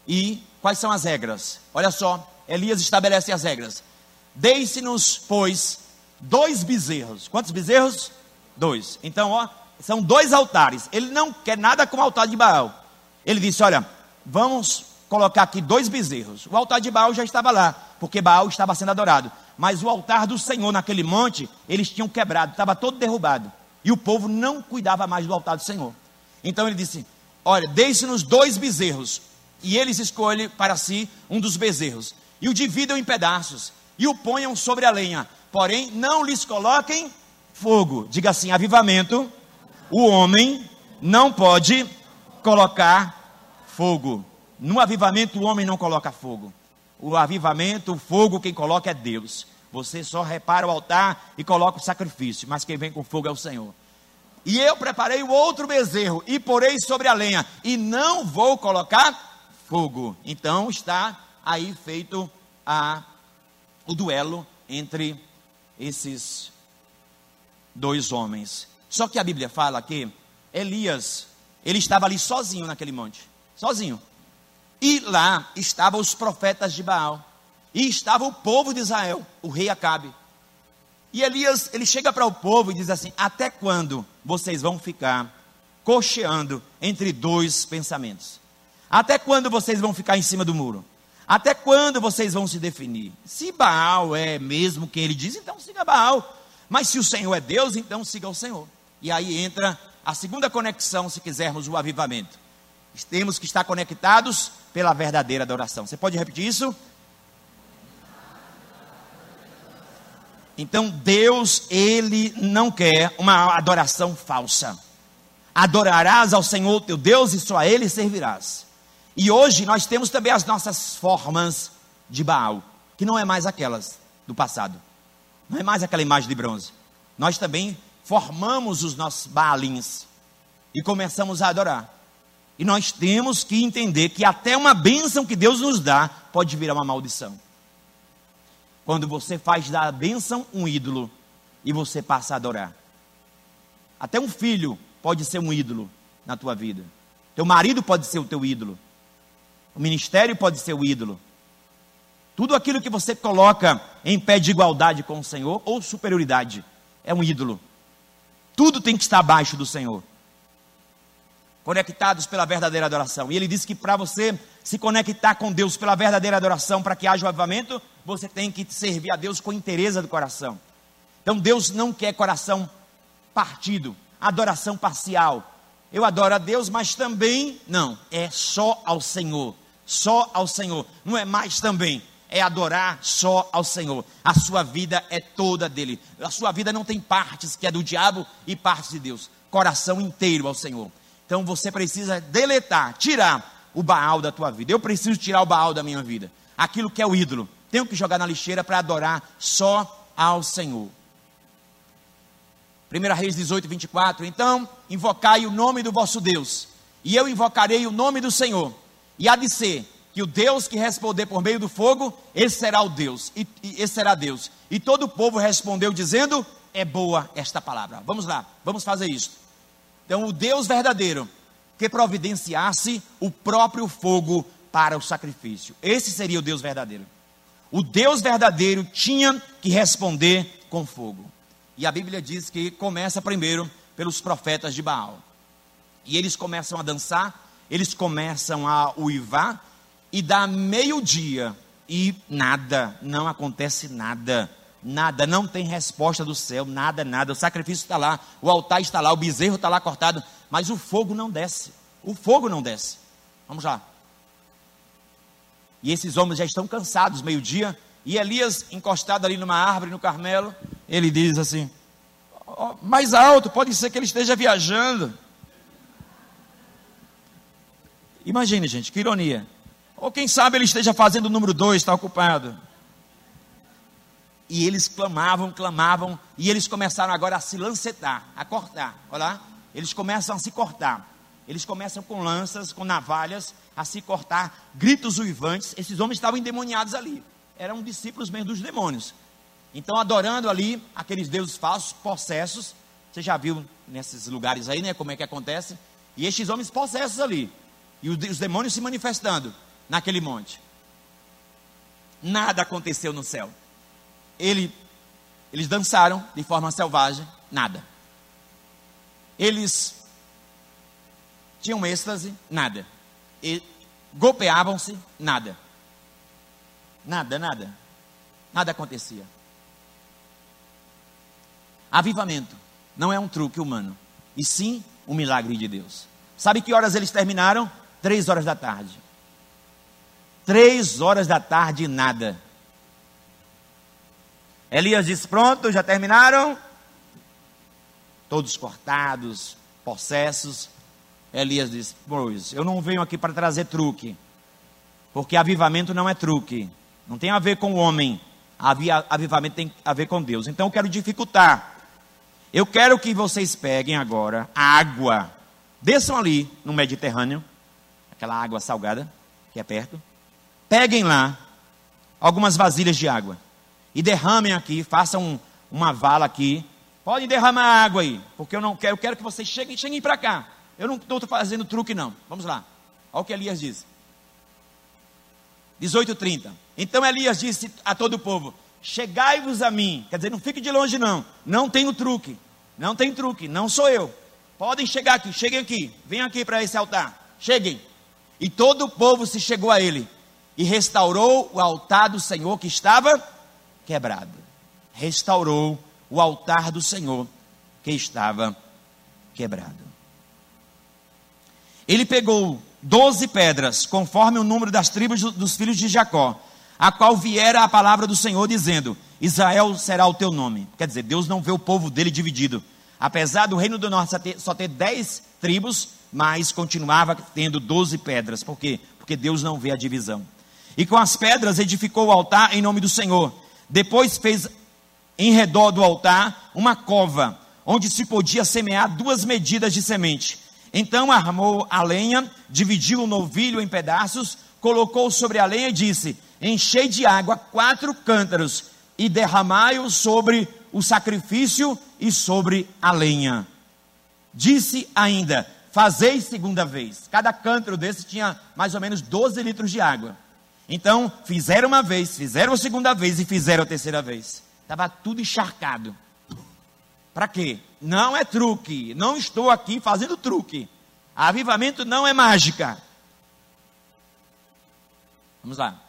E quais são as regras? Olha só, Elias estabelece as regras. Deixe-nos, pois, dois bezerros. Quantos bezerros? Dois. Então, ó, são dois altares. Ele não quer nada com o altar de Baal. Ele disse: Olha, vamos colocar aqui dois bezerros. O altar de Baal já estava lá, porque Baal estava sendo adorado mas o altar do Senhor naquele monte, eles tinham quebrado, estava todo derrubado. E o povo não cuidava mais do altar do Senhor. Então ele disse: Olha, deixe-nos dois bezerros. E eles escolhem para si um dos bezerros. E o dividam em pedaços. E o ponham sobre a lenha. Porém, não lhes coloquem fogo. Diga assim: avivamento. O homem não pode colocar fogo. No avivamento, o homem não coloca fogo. O avivamento, o fogo, quem coloca é Deus. Você só repara o altar e coloca o sacrifício, mas quem vem com fogo é o Senhor. E eu preparei o outro bezerro e porei sobre a lenha, e não vou colocar fogo. Então está aí feito a, o duelo entre esses dois homens. Só que a Bíblia fala que Elias, ele estava ali sozinho naquele monte, sozinho. E lá estavam os profetas de Baal. E estava o povo de Israel, o rei Acabe. E Elias, ele chega para o povo e diz assim: Até quando vocês vão ficar cocheando entre dois pensamentos? Até quando vocês vão ficar em cima do muro? Até quando vocês vão se definir? Se Baal é mesmo quem ele diz, então siga Baal. Mas se o Senhor é Deus, então siga o Senhor. E aí entra a segunda conexão, se quisermos, o avivamento. Temos que estar conectados pela verdadeira adoração. Você pode repetir isso? Então Deus, Ele não quer uma adoração falsa. Adorarás ao Senhor teu Deus e só a Ele servirás. E hoje nós temos também as nossas formas de Baal, que não é mais aquelas do passado. Não é mais aquela imagem de bronze. Nós também formamos os nossos Baalins e começamos a adorar. E nós temos que entender que até uma bênção que Deus nos dá pode virar uma maldição. Quando você faz da bênção um ídolo e você passa a adorar. Até um filho pode ser um ídolo na tua vida. Teu marido pode ser o teu ídolo. O ministério pode ser o ídolo. Tudo aquilo que você coloca em pé de igualdade com o Senhor ou superioridade é um ídolo. Tudo tem que estar abaixo do Senhor conectados pela verdadeira adoração. E ele disse que para você se conectar com Deus pela verdadeira adoração, para que haja o avivamento, você tem que servir a Deus com interesse do coração. Então Deus não quer coração partido, adoração parcial. Eu adoro a Deus, mas também não, é só ao Senhor, só ao Senhor. Não é mais também, é adorar só ao Senhor. A sua vida é toda dele. A sua vida não tem partes que é do diabo e partes de Deus. Coração inteiro ao Senhor. Então você precisa deletar, tirar o Baal da tua vida. Eu preciso tirar o Baal da minha vida. Aquilo que é o ídolo. Tenho que jogar na lixeira para adorar só ao Senhor. 1 Reis 18, 24. Então, invocai o nome do vosso Deus, e eu invocarei o nome do Senhor. E há de ser que o Deus que responder por meio do fogo, esse será o Deus, e, e esse será Deus. E todo o povo respondeu dizendo: É boa esta palavra. Vamos lá, vamos fazer isso. Então, o Deus verdadeiro que providenciasse o próprio fogo para o sacrifício. Esse seria o Deus verdadeiro. O Deus verdadeiro tinha que responder com fogo. E a Bíblia diz que começa primeiro pelos profetas de Baal. E eles começam a dançar, eles começam a uivar, e dá meio-dia e nada, não acontece nada. Nada, não tem resposta do céu, nada, nada. O sacrifício está lá, o altar está lá, o bezerro está lá cortado, mas o fogo não desce. O fogo não desce. Vamos lá. E esses homens já estão cansados, meio-dia, e Elias, encostado ali numa árvore no Carmelo, ele diz assim: oh, mais alto, pode ser que ele esteja viajando. Imagine, gente, que ironia. Ou quem sabe ele esteja fazendo o número dois, está ocupado. E eles clamavam, clamavam, e eles começaram agora a se lancetar, a cortar. Olha lá, eles começam a se cortar. Eles começam com lanças, com navalhas, a se cortar, gritos uivantes. Esses homens estavam endemoniados ali. Eram discípulos mesmo dos demônios. Então, adorando ali aqueles deuses falsos, possessos. Você já viu nesses lugares aí, né? Como é que acontece? E estes homens possessos ali. E os demônios se manifestando naquele monte. Nada aconteceu no céu. Ele, eles dançaram de forma selvagem, nada. Eles tinham êxtase, nada. E golpeavam-se, nada. Nada, nada. Nada acontecia. Avivamento não é um truque humano, e sim um milagre de Deus. Sabe que horas eles terminaram? Três horas da tarde. Três horas da tarde, nada. Elias disse: Pronto, já terminaram? Todos cortados, possessos. Elias disse: Pois, eu não venho aqui para trazer truque, porque avivamento não é truque, não tem a ver com o homem, avivamento tem a ver com Deus. Então eu quero dificultar. Eu quero que vocês peguem agora a água, desçam ali no Mediterrâneo, aquela água salgada que é perto, peguem lá algumas vasilhas de água e derramem aqui, façam uma vala aqui. Podem derramar água aí, porque eu não quero, eu quero que vocês cheguem, cheguem para cá. Eu não estou fazendo truque não. Vamos lá. Olha o que Elias diz. 18:30. Então Elias disse a todo o povo: Chegai-vos a mim. Quer dizer, não fique de longe não. Não tenho truque. Não tem truque, não sou eu. Podem chegar aqui, cheguem aqui. Venham aqui para esse altar. Cheguem. E todo o povo se chegou a ele e restaurou o altar do Senhor que estava quebrado. Restaurou o altar do Senhor que estava quebrado. Ele pegou doze pedras, conforme o número das tribos dos filhos de Jacó, a qual viera a palavra do Senhor dizendo: Israel será o teu nome. Quer dizer, Deus não vê o povo dele dividido. Apesar do reino do norte só ter, dez tribos, mas continuava tendo doze pedras. Por quê? Porque Deus não vê a divisão. E com as pedras edificou o altar em nome do Senhor. Depois fez em redor do altar uma cova, onde se podia semear duas medidas de semente. Então armou a lenha, dividiu o novilho em pedaços, colocou sobre a lenha e disse: Enchei de água quatro cântaros e derramai-o sobre o sacrifício e sobre a lenha. Disse ainda: Fazei segunda vez. Cada cântaro desse tinha mais ou menos 12 litros de água. Então, fizeram uma vez, fizeram a segunda vez e fizeram a terceira vez. Estava tudo encharcado. Para quê? Não é truque. Não estou aqui fazendo truque. Avivamento não é mágica. Vamos lá.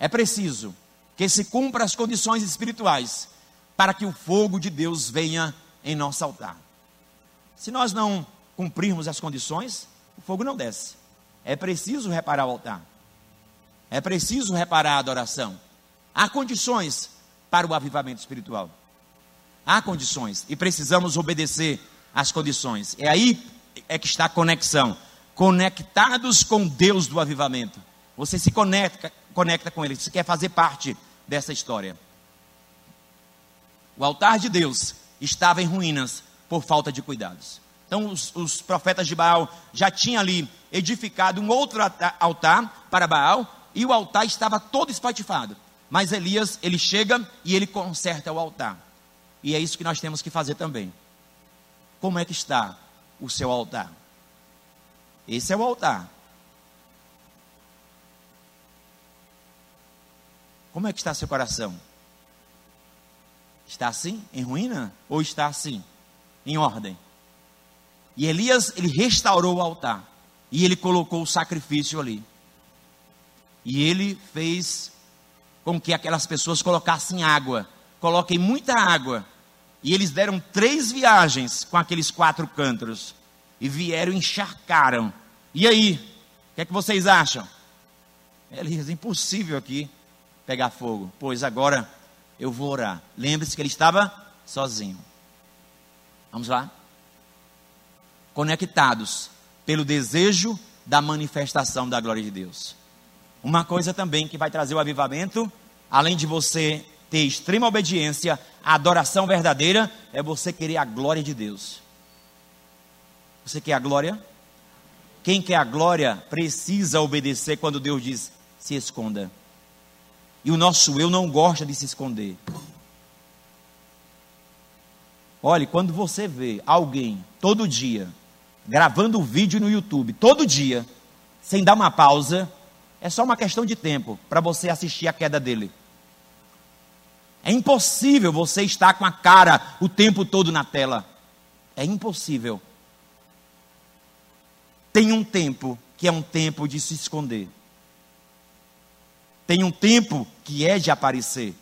É preciso que se cumpra as condições espirituais para que o fogo de Deus venha em nosso altar. Se nós não cumprirmos as condições, o fogo não desce. É preciso reparar o altar. É preciso reparar a adoração. Há condições para o avivamento espiritual. Há condições e precisamos obedecer às condições. É aí é que está a conexão. Conectados com Deus do avivamento. Você se conecta, conecta com Ele. Você quer fazer parte dessa história. O altar de Deus estava em ruínas por falta de cuidados. Então os, os profetas de Baal já tinham ali edificado um outro altar para Baal e o altar estava todo espatifado. Mas Elias, ele chega e ele conserta o altar. E é isso que nós temos que fazer também. Como é que está o seu altar? Esse é o altar. Como é que está seu coração? Está assim, em ruína? Ou está assim, em ordem? E Elias, ele restaurou o altar. E ele colocou o sacrifício ali. E ele fez com que aquelas pessoas colocassem água. Coloquem muita água. E eles deram três viagens com aqueles quatro cântaros. E vieram encharcaram. E aí? O que é que vocês acham? Elias, impossível aqui pegar fogo. Pois agora eu vou orar. Lembre-se que ele estava sozinho. Vamos lá? conectados pelo desejo da manifestação da glória de Deus. Uma coisa também que vai trazer o avivamento, além de você ter extrema obediência, a adoração verdadeira, é você querer a glória de Deus. Você quer a glória? Quem quer a glória precisa obedecer quando Deus diz: se esconda. E o nosso eu não gosta de se esconder. Olhe, quando você vê alguém todo dia gravando vídeo no YouTube todo dia, sem dar uma pausa, é só uma questão de tempo para você assistir a queda dele. É impossível você estar com a cara o tempo todo na tela. É impossível. Tem um tempo que é um tempo de se esconder. Tem um tempo que é de aparecer.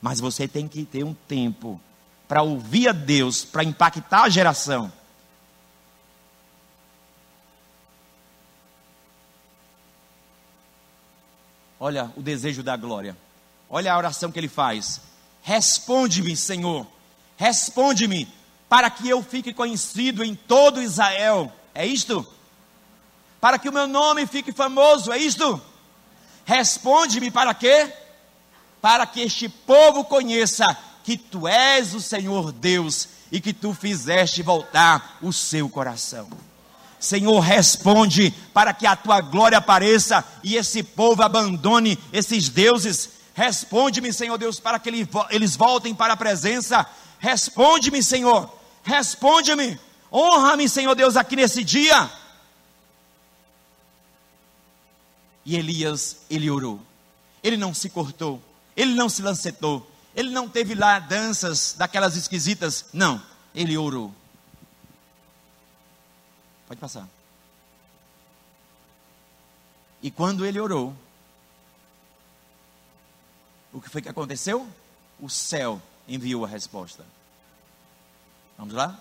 Mas você tem que ter um tempo para ouvir a Deus, para impactar a geração. Olha o desejo da glória. Olha a oração que ele faz. Responde-me, Senhor. Responde-me, para que eu fique conhecido em todo Israel. É isto? Para que o meu nome fique famoso. É isto? Responde-me para quê? Para que este povo conheça que tu és o Senhor Deus e que tu fizeste voltar o seu coração. Senhor, responde para que a tua glória apareça e esse povo abandone esses deuses. Responde-me, Senhor Deus, para que eles voltem para a presença. Responde-me, Senhor. Responde-me. Honra-me, Senhor Deus, aqui nesse dia. E Elias, ele orou. Ele não se cortou. Ele não se lancetou. Ele não teve lá danças daquelas esquisitas. Não. Ele orou. Pode passar. E quando ele orou, o que foi que aconteceu? O céu enviou a resposta. Vamos lá?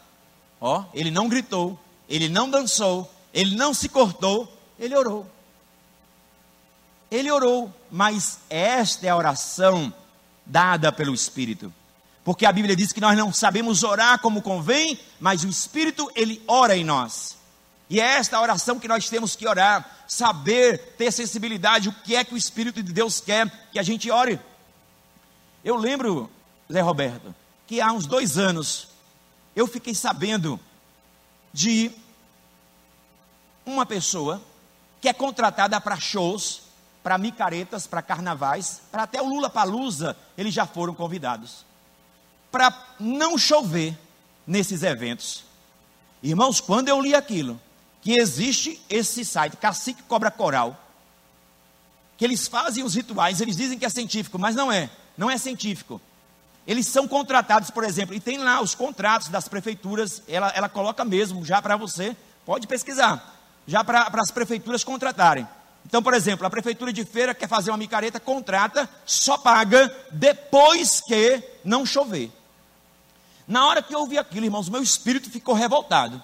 Ó, ele não gritou, ele não dançou, ele não se cortou, ele orou. Ele orou, mas esta é a oração dada pelo Espírito. Porque a Bíblia diz que nós não sabemos orar como convém, mas o Espírito, ele ora em nós. E é esta oração que nós temos que orar, saber, ter sensibilidade, o que é que o Espírito de Deus quer que a gente ore. Eu lembro, Zé Roberto, que há uns dois anos eu fiquei sabendo de uma pessoa que é contratada para shows, para micaretas, para carnavais, para até o Lula Palusa, eles já foram convidados. Para não chover nesses eventos. Irmãos, quando eu li aquilo, que existe esse site, Cacique Cobra Coral, que eles fazem os rituais, eles dizem que é científico, mas não é, não é científico. Eles são contratados, por exemplo, e tem lá os contratos das prefeituras, ela, ela coloca mesmo já para você, pode pesquisar, já para as prefeituras contratarem. Então, por exemplo, a prefeitura de feira quer fazer uma micareta, contrata, só paga depois que não chover. Na hora que eu ouvi aquilo, irmãos, meu espírito ficou revoltado.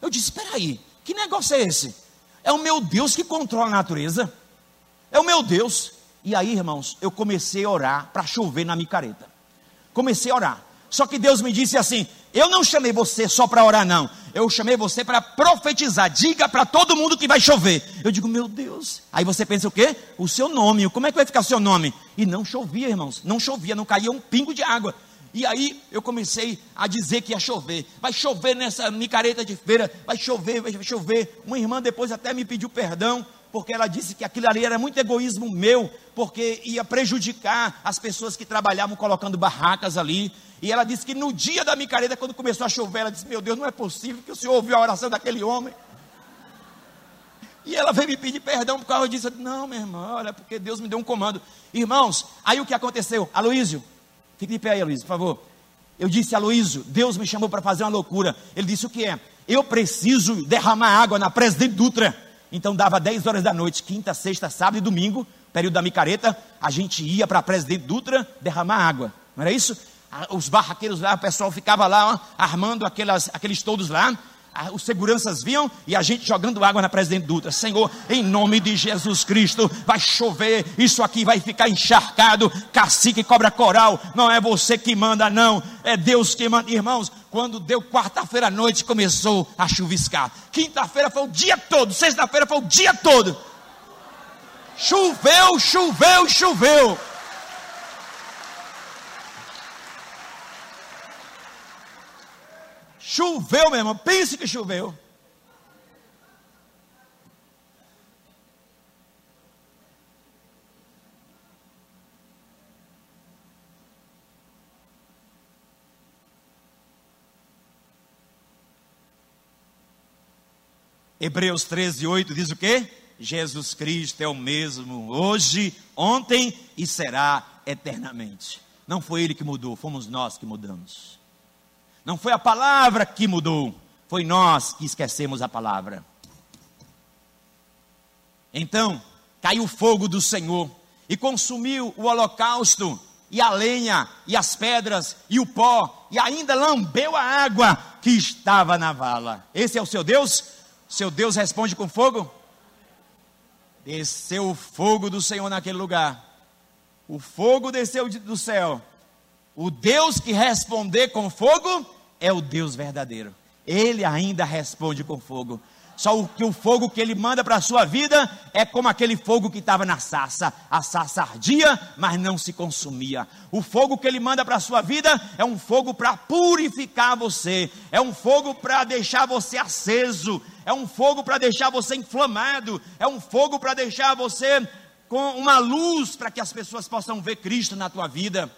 Eu disse: espera aí, que negócio é esse? É o meu Deus que controla a natureza. É o meu Deus. E aí, irmãos, eu comecei a orar para chover na micareta. Comecei a orar. Só que Deus me disse assim: Eu não chamei você só para orar, não. Eu chamei você para profetizar. Diga para todo mundo que vai chover. Eu digo, meu Deus. Aí você pensa o quê? O seu nome. Como é que vai ficar o seu nome? E não chovia, irmãos. Não chovia, não caía um pingo de água. E aí eu comecei a dizer que ia chover. Vai chover nessa micareta de feira, vai chover, vai chover. Uma irmã depois até me pediu perdão, porque ela disse que aquilo ali era muito egoísmo meu, porque ia prejudicar as pessoas que trabalhavam colocando barracas ali. E ela disse que no dia da micareta, quando começou a chover, ela disse: Meu Deus, não é possível que o senhor ouviu a oração daquele homem. E ela veio me pedir perdão por causa disso. Eu disse, não, minha irmã, olha, porque Deus me deu um comando. Irmãos, aí o que aconteceu? Aloísio, fique de pé aí, Aloísio, por favor. Eu disse a Aloísio, Deus me chamou para fazer uma loucura. Ele disse o que é? Eu preciso derramar água na Presidente Dutra. Então dava 10 horas da noite, quinta, sexta, sábado e domingo, período da micareta, a gente ia para a Presidente Dutra derramar água. Não era isso? Os barraqueiros lá, o pessoal ficava lá ó, armando aquelas, aqueles todos lá os seguranças vinham e a gente jogando água na presidente Dutra. Senhor, em nome de Jesus Cristo, vai chover, isso aqui vai ficar encharcado. Cacique cobra coral, não é você que manda, não, é Deus que manda. Irmãos, quando deu quarta-feira à noite, começou a chuviscar. Quinta-feira foi o dia todo, sexta-feira foi o dia todo. Choveu, choveu, choveu. Choveu, meu irmão. Pense que choveu. Hebreus 13, 8 diz o quê? Jesus Cristo é o mesmo hoje, ontem e será eternamente. Não foi ele que mudou, fomos nós que mudamos. Não foi a palavra que mudou, foi nós que esquecemos a palavra. Então, caiu o fogo do Senhor e consumiu o holocausto, e a lenha, e as pedras, e o pó, e ainda lambeu a água que estava na vala. Esse é o seu Deus? Seu Deus responde com fogo? Desceu o fogo do Senhor naquele lugar. O fogo desceu do céu o Deus que responder com fogo é o Deus verdadeiro. Ele ainda responde com fogo. Só que o fogo que ele manda para a sua vida é como aquele fogo que estava na sassa. A sassa ardia, mas não se consumia. O fogo que ele manda para a sua vida é um fogo para purificar você. É um fogo para deixar você aceso. É um fogo para deixar você inflamado. É um fogo para deixar você com uma luz para que as pessoas possam ver Cristo na tua vida.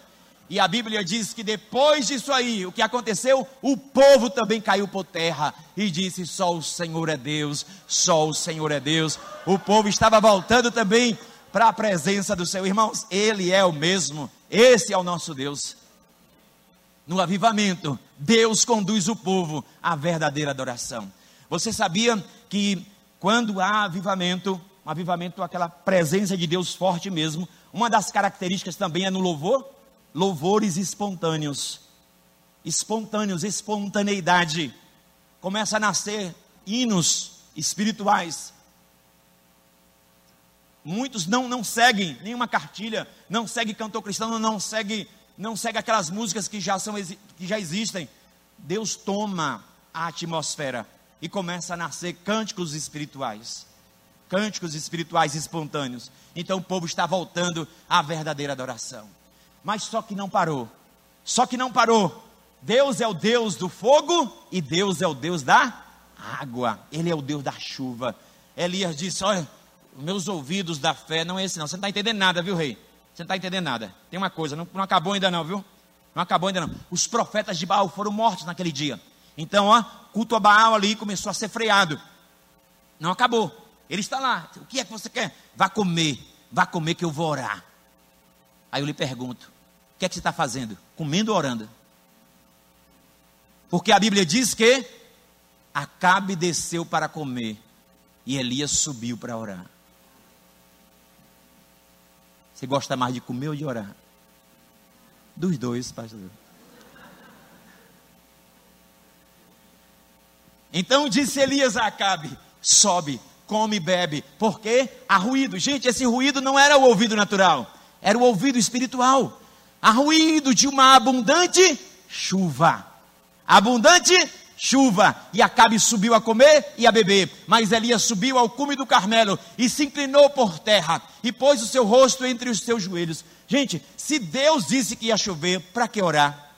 E a Bíblia diz que depois disso aí, o que aconteceu? O povo também caiu por terra e disse: Só o Senhor é Deus, só o Senhor é Deus. O povo estava voltando também para a presença do Senhor. Irmãos, Ele é o mesmo, esse é o nosso Deus. No avivamento, Deus conduz o povo à verdadeira adoração. Você sabia que quando há avivamento, um avivamento, aquela presença de Deus forte mesmo, uma das características também é no louvor? Louvores espontâneos. Espontâneos, espontaneidade. Começa a nascer hinos espirituais. Muitos não, não seguem nenhuma cartilha, não seguem cantor cristão, não segue, não segue aquelas músicas que já, são, que já existem. Deus toma a atmosfera e começa a nascer cânticos espirituais. Cânticos espirituais espontâneos. Então o povo está voltando à verdadeira adoração. Mas só que não parou. Só que não parou. Deus é o Deus do fogo e Deus é o Deus da água. Ele é o Deus da chuva. Elias disse: Olha, meus ouvidos da fé não é esse, não. Você não está entendendo nada, viu, rei? Você não está entendendo nada. Tem uma coisa, não, não acabou ainda, não, viu? Não acabou ainda, não. Os profetas de Baal foram mortos naquele dia. Então, ó, culto a Baal ali começou a ser freado. Não acabou. Ele está lá. O que é que você quer? Vá comer. Vá comer que eu vou orar. Aí eu lhe pergunto: que é que você está fazendo? Comendo ou orando? Porque a Bíblia diz que Acabe desceu para comer e Elias subiu para orar. Você gosta mais de comer ou de orar? Dos dois, pastor. Então disse Elias a Acabe: sobe, come e bebe, porque há ruído. Gente, esse ruído não era o ouvido natural, era o ouvido espiritual há ruído de uma abundante chuva. Abundante chuva. E Acabe subiu a comer e a beber. Mas Elias subiu ao cume do Carmelo e se inclinou por terra e pôs o seu rosto entre os seus joelhos. Gente, se Deus disse que ia chover, para que orar?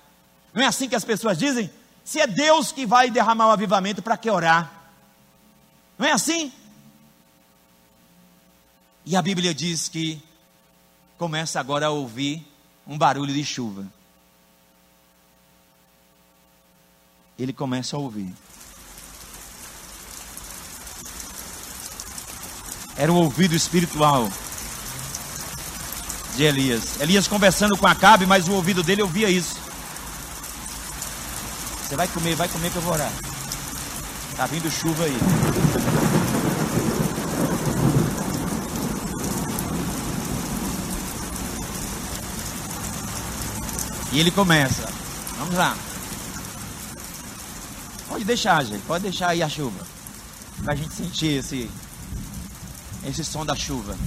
Não é assim que as pessoas dizem? Se é Deus que vai derramar o avivamento, para que orar? Não é assim? E a Bíblia diz que começa agora a ouvir um barulho de chuva. Ele começa a ouvir. Era o ouvido espiritual de Elias. Elias conversando com Acabe, mas o ouvido dele ouvia isso. Você vai comer, vai comer que eu vou orar. Tá vindo chuva aí. E ele começa. Vamos lá. Pode deixar, gente. Pode deixar aí a chuva. Para a gente sentir esse, esse som da chuva.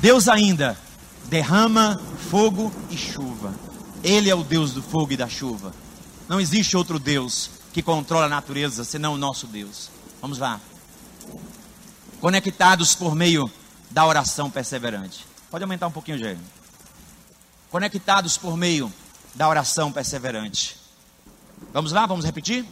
Deus ainda derrama fogo e chuva. Ele é o Deus do fogo e da chuva. Não existe outro Deus que controla a natureza senão o nosso Deus. Vamos lá. Conectados por meio da oração perseverante. Pode aumentar um pouquinho, Jair. Conectados por meio da oração perseverante. Vamos lá, vamos repetir?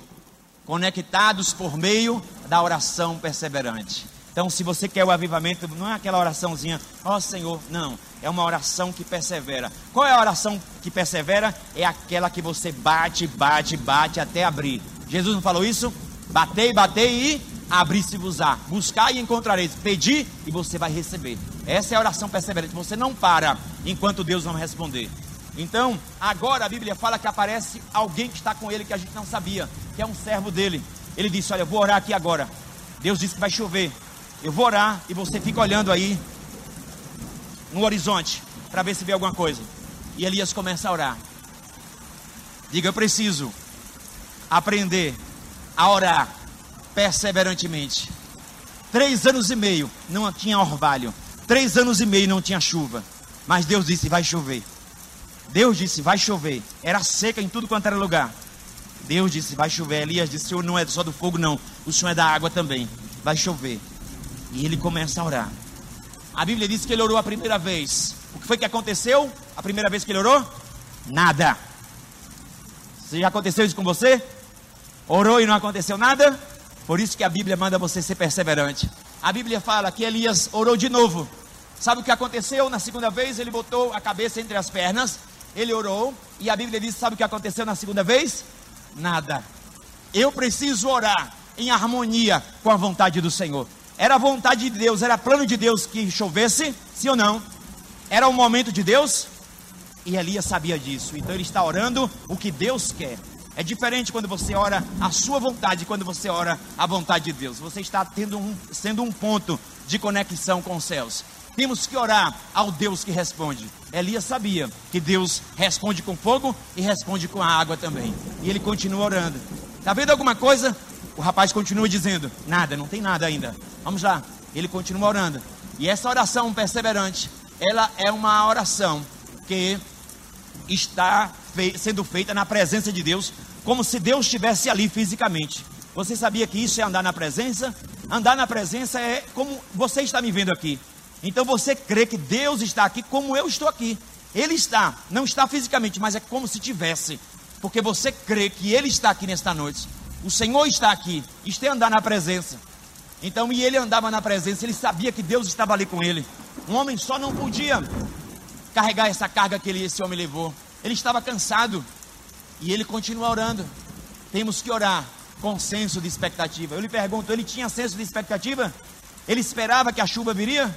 Conectados por meio da oração perseverante. Então, se você quer o avivamento, não é aquela oraçãozinha, ó oh, Senhor, não. É uma oração que persevera. Qual é a oração que persevera? É aquela que você bate, bate, bate até abrir. Jesus não falou isso? Batei, batei e abri-se-vos-á. Buscar e encontrareis. Pedir e você vai receber. Essa é a oração perseverante. Você não para enquanto Deus não responder. Então, agora a Bíblia fala que aparece alguém que está com ele que a gente não sabia, que é um servo dele. Ele disse: Olha, eu vou orar aqui agora. Deus disse que vai chover. Eu vou orar e você fica olhando aí no horizonte para ver se vê alguma coisa. E Elias começa a orar. Diga: Eu preciso aprender a orar perseverantemente. Três anos e meio não tinha orvalho. Três anos e meio não tinha chuva. Mas Deus disse: Vai chover. Deus disse: Vai chover. Era seca em tudo quanto era lugar. Deus disse: Vai chover. Elias disse: O Senhor não é só do fogo, não. O Senhor é da água também. Vai chover. E ele começa a orar. A Bíblia diz que ele orou a primeira vez. O que foi que aconteceu? A primeira vez que ele orou? Nada. Se já aconteceu isso com você? Orou e não aconteceu nada? Por isso que a Bíblia manda você ser perseverante. A Bíblia fala que Elias orou de novo. Sabe o que aconteceu? Na segunda vez ele botou a cabeça entre as pernas, ele orou, e a Bíblia diz: sabe o que aconteceu na segunda vez? Nada. Eu preciso orar em harmonia com a vontade do Senhor. Era a vontade de Deus, era plano de Deus que chovesse, sim ou não? Era o momento de Deus? E Elias sabia disso, então ele está orando o que Deus quer. É diferente quando você ora a sua vontade, quando você ora a vontade de Deus. Você está tendo um, sendo um ponto de conexão com os céus. Temos que orar ao Deus que responde. Elias sabia que Deus responde com fogo e responde com a água também. E ele continua orando. Está vendo alguma coisa? O rapaz continua dizendo: Nada, não tem nada ainda. Vamos lá. Ele continua orando. E essa oração perseverante, ela é uma oração que está sendo feita na presença de Deus, como se Deus estivesse ali fisicamente. Você sabia que isso é andar na presença? Andar na presença é como você está me vendo aqui. Então você crê que Deus está aqui como eu estou aqui. Ele está, não está fisicamente, mas é como se tivesse. Porque você crê que Ele está aqui nesta noite. O Senhor está aqui. Isto é andar na presença. Então, e ele andava na presença, ele sabia que Deus estava ali com ele. Um homem só não podia carregar essa carga que ele, esse homem levou. Ele estava cansado. E ele continua orando. Temos que orar com senso de expectativa. Eu lhe pergunto, ele tinha senso de expectativa? Ele esperava que a chuva viria?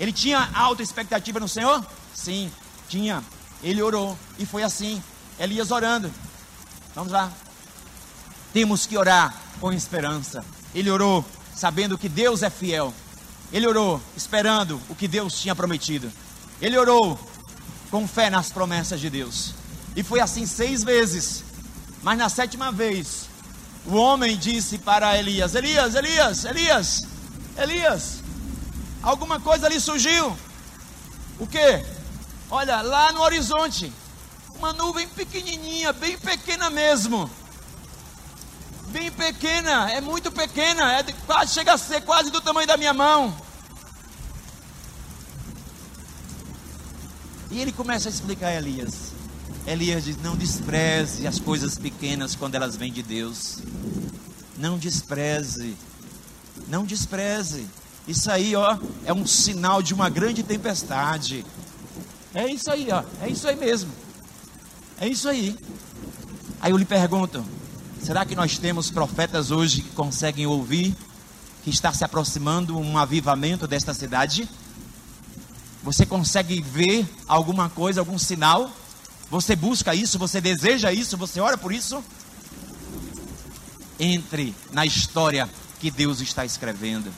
Ele tinha alta expectativa no Senhor? Sim, tinha. Ele orou e foi assim. Elias orando. Vamos lá. Temos que orar com esperança. Ele orou sabendo que Deus é fiel. Ele orou esperando o que Deus tinha prometido. Ele orou com fé nas promessas de Deus. E foi assim seis vezes. Mas na sétima vez, o homem disse para Elias: Elias, Elias, Elias, Elias, alguma coisa ali surgiu. O que? Olha, lá no horizonte, uma nuvem pequenininha, bem pequena mesmo bem pequena, é muito pequena, é de, quase chega a ser quase do tamanho da minha mão. E ele começa a explicar a Elias: Elias diz: Não despreze as coisas pequenas quando elas vêm de Deus. Não despreze. Não despreze. Isso aí, ó, é um sinal de uma grande tempestade. É isso aí, ó. É isso aí mesmo. É isso aí. Aí eu lhe pergunto: será que nós temos profetas hoje que conseguem ouvir que está se aproximando um avivamento desta cidade? Você consegue ver alguma coisa, algum sinal? Você busca isso, você deseja isso, você ora por isso? Entre na história que Deus está escrevendo.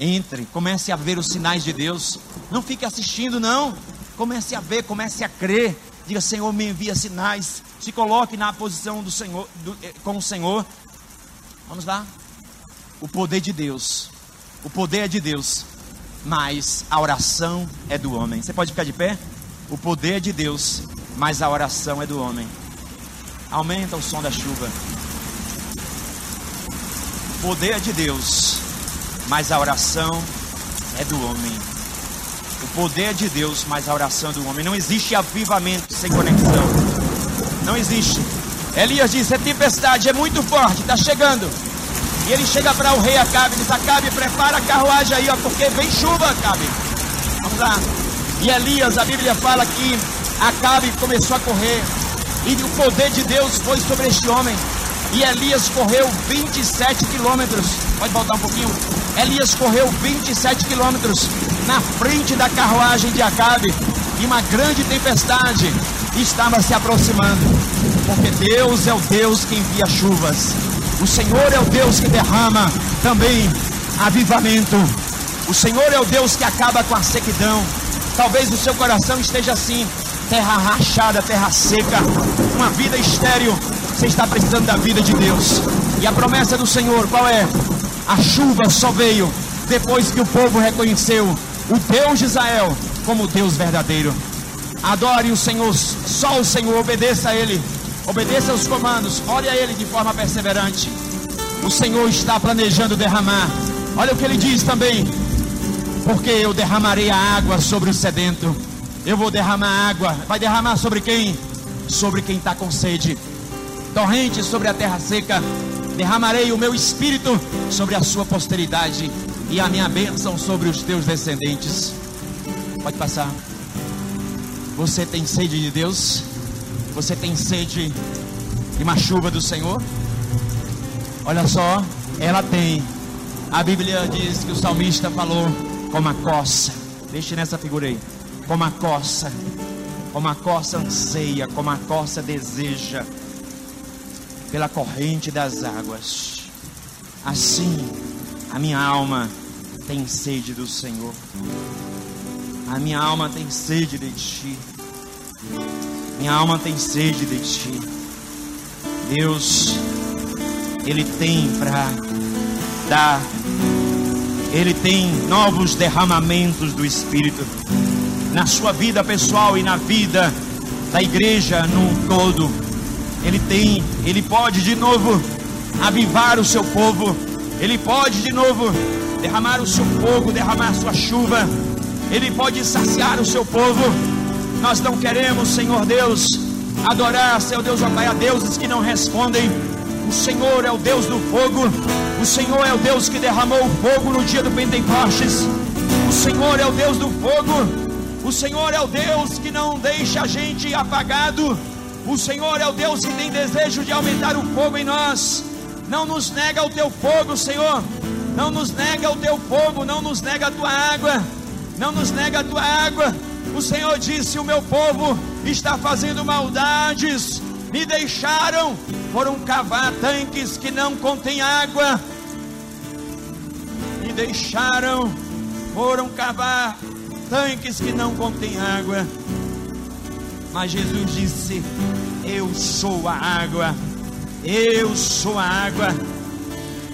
Entre, comece a ver os sinais de Deus. Não fique assistindo, não. Comece a ver, comece a crer. Diga, Senhor, me envia sinais. Se coloque na posição do Senhor, do, eh, com o Senhor. Vamos lá. O poder de Deus. O poder é de Deus. Mas a oração é do homem. Você pode ficar de pé? O poder é de Deus, mas a oração é do homem. Aumenta o som da chuva. O poder é de Deus, mas a oração é do homem. O poder é de Deus, mas a oração é do homem. Não existe avivamento sem conexão. Não existe. Elias disse: a tempestade é muito forte, está chegando. E ele chega para o rei Acabe e diz: Acabe, prepara a carruagem aí, ó, porque vem chuva, Acabe. Vamos lá. E Elias, a Bíblia fala que Acabe começou a correr. E o poder de Deus foi sobre este homem. E Elias correu 27 quilômetros. Pode voltar um pouquinho. Elias correu 27 quilômetros na frente da carruagem de Acabe. E uma grande tempestade estava se aproximando. Porque Deus é o Deus que envia chuvas. O Senhor é o Deus que derrama também avivamento. O Senhor é o Deus que acaba com a sequidão. Talvez o seu coração esteja assim, terra rachada, terra seca, uma vida estéril. Você está precisando da vida de Deus. E a promessa do Senhor, qual é? A chuva só veio depois que o povo reconheceu o Deus de Israel como Deus verdadeiro. Adore o Senhor, só o Senhor, obedeça a Ele, obedeça aos comandos, olhe a Ele de forma perseverante. O Senhor está planejando derramar. Olha o que ele diz também: porque eu derramarei a água sobre o sedento. Eu vou derramar água. Vai derramar sobre quem? Sobre quem está com sede. Torrente sobre a terra seca. Derramarei o meu espírito sobre a sua posteridade e a minha bênção sobre os teus descendentes. Pode passar. Você tem sede de Deus? Você tem sede de uma chuva do Senhor? Olha só, ela tem. A Bíblia diz que o salmista falou como a coça. Deixe nessa figura aí. Como a coça. Como a coça anseia, como a coça deseja pela corrente das águas. Assim, a minha alma tem sede do Senhor. A minha alma tem sede de ti. Minha alma tem sede de ti. Deus, Ele tem para dar ele tem novos derramamentos do Espírito na sua vida pessoal e na vida da igreja no todo. Ele tem, ele pode de novo avivar o seu povo. Ele pode de novo derramar o seu fogo, derramar sua chuva. Ele pode saciar o seu povo. Nós não queremos, Senhor Deus, adorar, Senhor Deus, ó Pai, a deuses que não respondem. O Senhor é o Deus do fogo. O Senhor é o Deus que derramou o fogo no dia do Pentecostes. O Senhor é o Deus do fogo. O Senhor é o Deus que não deixa a gente apagado. O Senhor é o Deus que tem desejo de aumentar o fogo em nós. Não nos nega o teu fogo, Senhor. Não nos nega o teu fogo, não nos nega a tua água. Não nos nega a tua água. O Senhor disse: O meu povo está fazendo maldades. Me deixaram, foram cavar tanques que não contêm água e deixaram, foram cavar tanques que não contêm água. Mas Jesus disse: Eu sou a água, eu sou a água.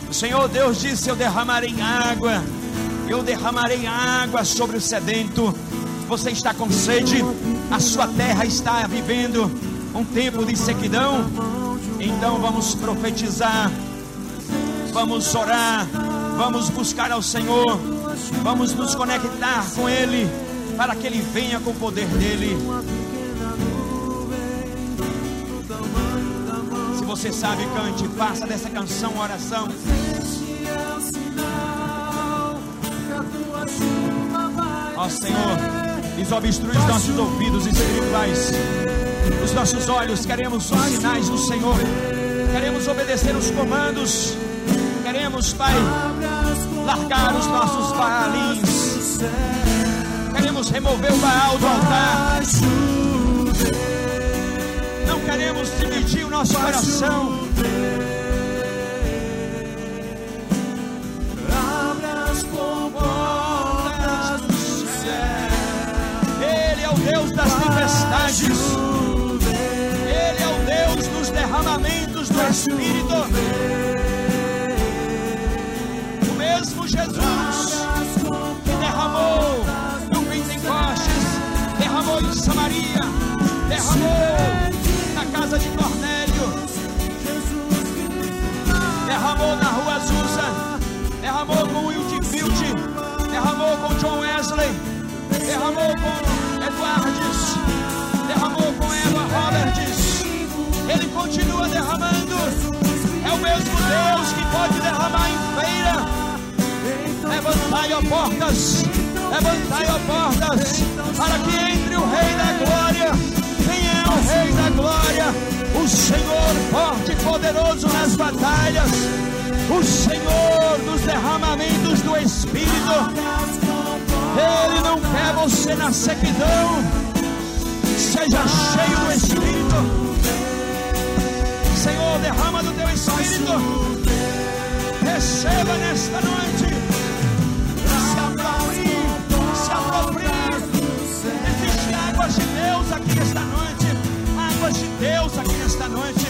O Senhor Deus disse: Eu derramarei água, eu derramarei água sobre o sedento. Você está com sede, a sua terra está vivendo um tempo de sequidão. Então vamos profetizar, vamos orar Vamos buscar ao Senhor. Vamos nos conectar com Ele. Para que Ele venha com o poder dEle. Você sabe, cante, faça dessa canção oração. Ó Senhor, desobstrui os nossos ouvidos espirituais, os nossos olhos, queremos os sinais do Senhor, queremos obedecer os comandos, queremos, Pai, largar os nossos baalins, queremos remover o Baal do altar, queremos dividir o nosso coração. Ele é o Deus das tempestades. Ele é o Deus dos derramamentos do Espírito. O mesmo Jesus Azusa, derramou com Wilde Field, derramou com John Wesley, derramou com Eduardes, derramou com Eva Roberts. Ele continua derramando. É o mesmo Deus que pode derramar em feira. Levantai, ó portas, levantai, ó portas, para que entre o Rei da Glória. Rei da Glória? O Senhor forte e poderoso nas batalhas, o Senhor dos derramamentos do Espírito. Ele não quer você na sequidão. Seja cheio do Espírito. Senhor, derrama do teu Espírito. Receba nesta noite. Se aproprie, se aproprie. Existem águas de Deus aqui nesta noite. De Deus aqui nesta noite.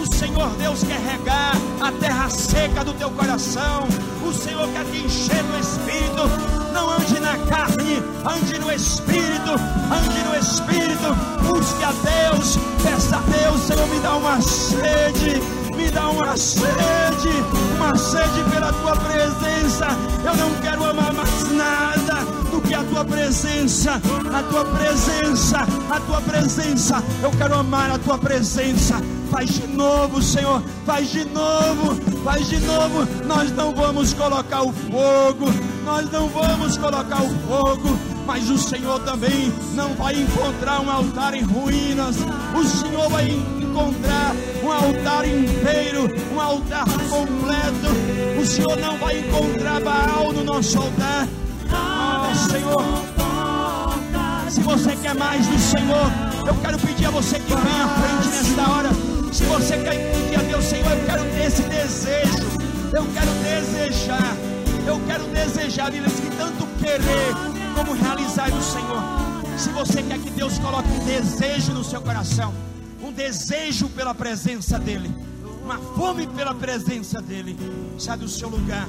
O Senhor Deus quer regar a terra seca do teu coração. O Senhor quer te encher do Espírito. Não ande na carne, ande no Espírito, ande no Espírito. Busque a Deus, peça a Deus, Senhor, me dá uma sede, me dá uma sede, uma sede pela tua presença. Eu não quero amar mais nada do que a tua presença, a tua presença, a tua presença. Eu quero amar a tua presença. Faz de novo, Senhor, faz de novo, faz de novo. Nós não vamos colocar o fogo, nós não vamos colocar o fogo, mas o Senhor também não vai encontrar um altar em ruínas. O Senhor vai encontrar um altar inteiro, um altar completo. O Senhor não vai encontrar Baal no nosso altar. Oh, Senhor, se você quer mais do Senhor, eu quero pedir a você que vem à frente nesta hora. Se você quer pedir a Deus, Senhor, eu quero ter esse desejo. Eu quero desejar. Eu quero desejar, Bíblia que tanto querer como realizar no Senhor. Se você quer que Deus coloque um desejo no seu coração, um desejo pela presença dEle, uma fome pela presença dEle, sai do seu lugar,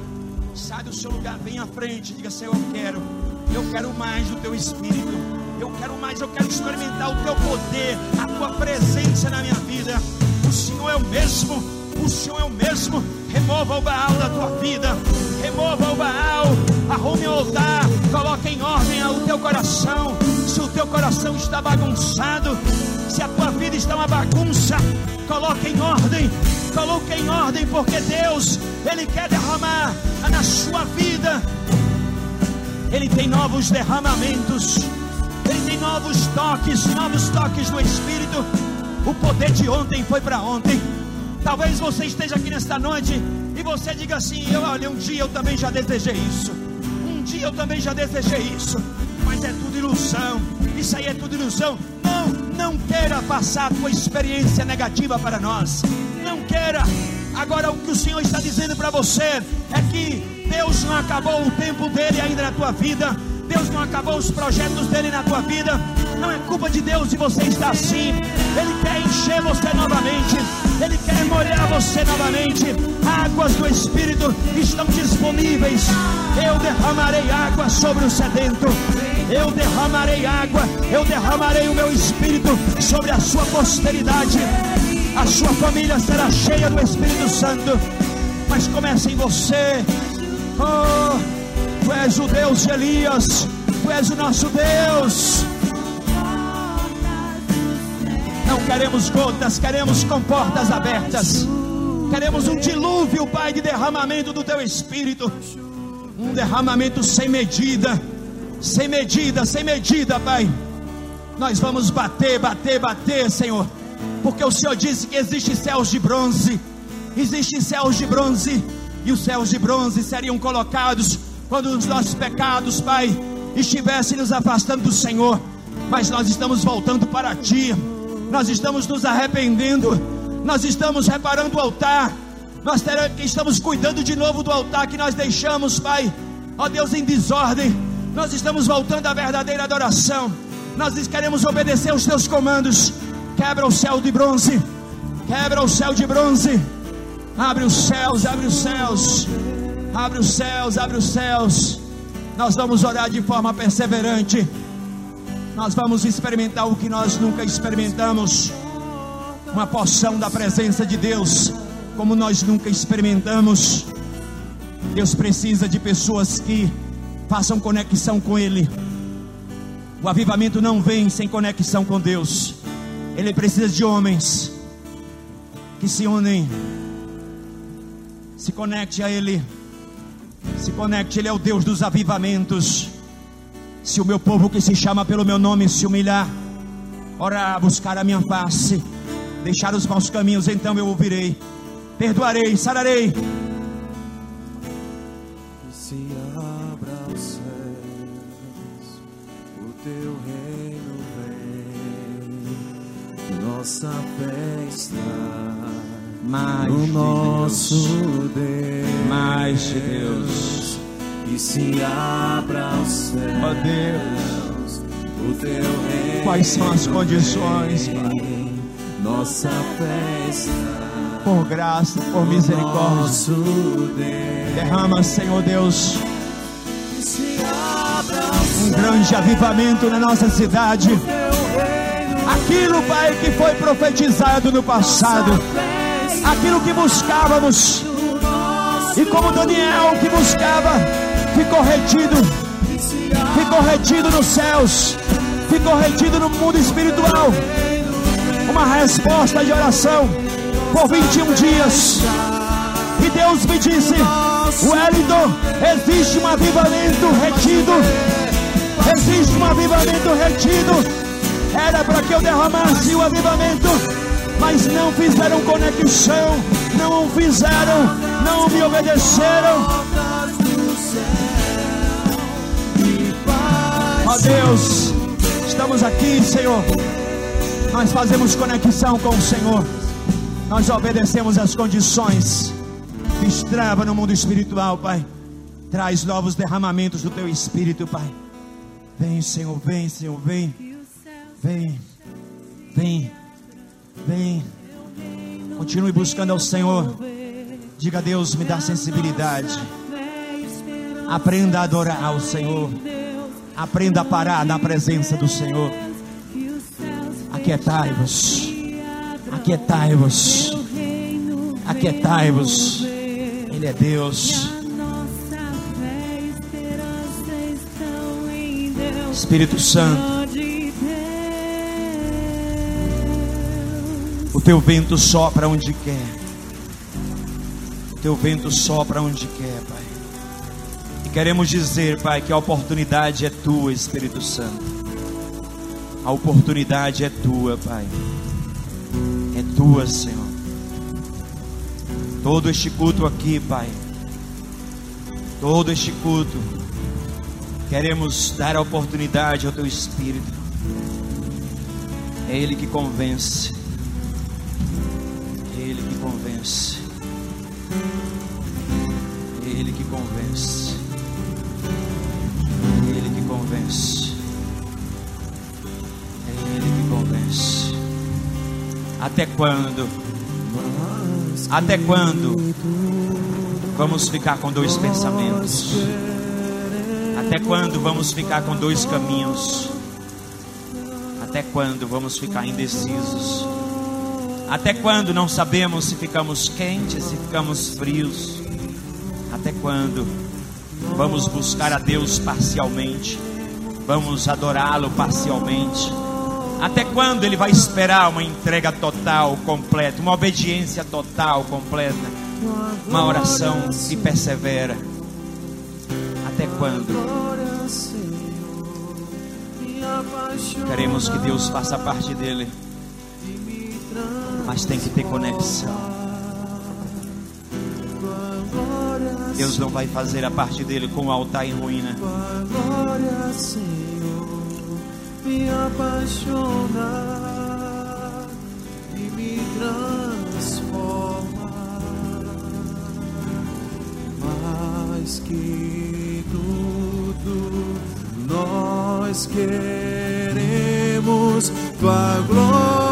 sai do seu lugar, vem à frente, diga: Senhor, eu quero, eu quero mais do teu Espírito, eu quero mais, eu quero experimentar o teu poder, a tua presença na minha vida. O Senhor é o mesmo, o Senhor é o mesmo. Remova o Baal da tua vida, remova o Baal, arrume o altar, coloque em ordem o teu coração. Se o teu coração está bagunçado, se a tua vida está uma bagunça, coloque em ordem, coloque em ordem, porque Deus, Ele quer derramar na sua vida. Ele tem novos derramamentos, Ele tem novos toques, novos toques do Espírito. O poder de ontem foi para ontem. Talvez você esteja aqui nesta noite e você diga assim: eu, olha, um dia eu também já desejei isso. Um dia eu também já desejei isso. Mas é tudo ilusão. Isso aí é tudo ilusão. Não, queira passar a tua experiência negativa para nós. Não queira. Agora o que o Senhor está dizendo para você é que Deus não acabou o tempo dele ainda na tua vida. Deus não acabou os projetos dele na tua vida. Não é culpa de Deus se você está assim. Ele quer encher você novamente. Ele quer molhar você novamente. Águas do Espírito estão disponíveis. Eu derramarei água sobre o sedento. Eu derramarei água. Eu derramarei o meu Espírito sobre a sua posteridade. A sua família será cheia do Espírito Santo. Mas comece em você. Oh, tu és o Deus de Elias. Tu és o nosso Deus. Não queremos gotas, queremos com portas abertas. Queremos um dilúvio, Pai, de derramamento do Teu Espírito. Um derramamento sem medida, sem medida, sem medida, Pai. Nós vamos bater, bater, bater, Senhor. Porque o Senhor disse que existem céus de bronze. Existem céus de bronze. E os céus de bronze seriam colocados quando os nossos pecados, Pai, estivessem nos afastando do Senhor. Mas nós estamos voltando para Ti. Nós estamos nos arrependendo nós estamos reparando o altar, nós estamos cuidando de novo do altar que nós deixamos, Pai, ó Deus, em desordem. Nós estamos voltando à verdadeira adoração. Nós queremos obedecer aos teus comandos. Quebra o céu de bronze, quebra o céu de bronze. Abre os céus, abre os céus, abre os céus, abre os céus. Nós vamos orar de forma perseverante. Nós vamos experimentar o que nós nunca experimentamos uma porção da presença de Deus, como nós nunca experimentamos. Deus precisa de pessoas que façam conexão com Ele. O avivamento não vem sem conexão com Deus. Ele precisa de homens que se unem, se conecte a Ele, se conecte. Ele é o Deus dos avivamentos. Se o meu povo que se chama pelo meu nome se humilhar, orar, buscar a minha face deixar os maus caminhos, então eu ouvirei, perdoarei, sararei. Teu reino vem, nossa festa. Mais no de nosso Deus. Deus, Mais de Deus. que se abra os céus, Ó Deus, o teu reino quais são as condições, Pai? nossa festa, Por graça, por misericórdia. Derrama, Senhor Deus, um grande avivamento na nossa cidade. Aquilo, Pai, que foi profetizado no passado, aquilo que buscávamos, e como Daniel que buscava, ficou retido, ficou retido nos céus, ficou retido no mundo espiritual. Uma resposta de oração por 21 dias. E Deus me disse: Wellington, existe um avivamento retido. Existe um avivamento retido. Era para que eu derramasse o avivamento, mas não fizeram conexão, não fizeram, não me obedeceram. Ó Deus, estamos aqui, Senhor. Nós fazemos conexão com o Senhor. Nós obedecemos as condições. Destrava no mundo espiritual, Pai. Traz novos derramamentos do teu espírito, Pai. Vem, Senhor, vem, Senhor, vem. Vem. Vem. Vem. Continue buscando ao Senhor. Diga a Deus, me dá sensibilidade. Aprenda a adorar ao Senhor. Aprenda a parar na presença do Senhor. Aquietai-vos. Aquietai-vos. Aquietai-vos. Ele é Deus. Espírito Santo. O teu vento sopra onde quer. O teu vento sopra onde quer, Pai. E queremos dizer, Pai, que a oportunidade é tua, Espírito Santo. A oportunidade é tua, Pai. É tua, Senhor. Todo este culto aqui, Pai. Todo este culto. Queremos dar a oportunidade ao teu Espírito. É Ele que convence. É Ele que convence. É Ele que convence. É Ele que convence. É Ele que convence. Até quando? Até quando vamos ficar com dois pensamentos? Até quando vamos ficar com dois caminhos? Até quando vamos ficar indecisos? Até quando não sabemos se ficamos quentes, se ficamos frios? Até quando vamos buscar a Deus parcialmente? Vamos adorá-lo parcialmente? Até quando ele vai esperar uma entrega total, completa, uma obediência total, completa, uma oração que persevera? Até quando? Queremos que Deus faça parte dele, mas tem que ter conexão. Deus não vai fazer a parte dele com o altar em ruína. Me e me transforma mais que nós queremos tua glória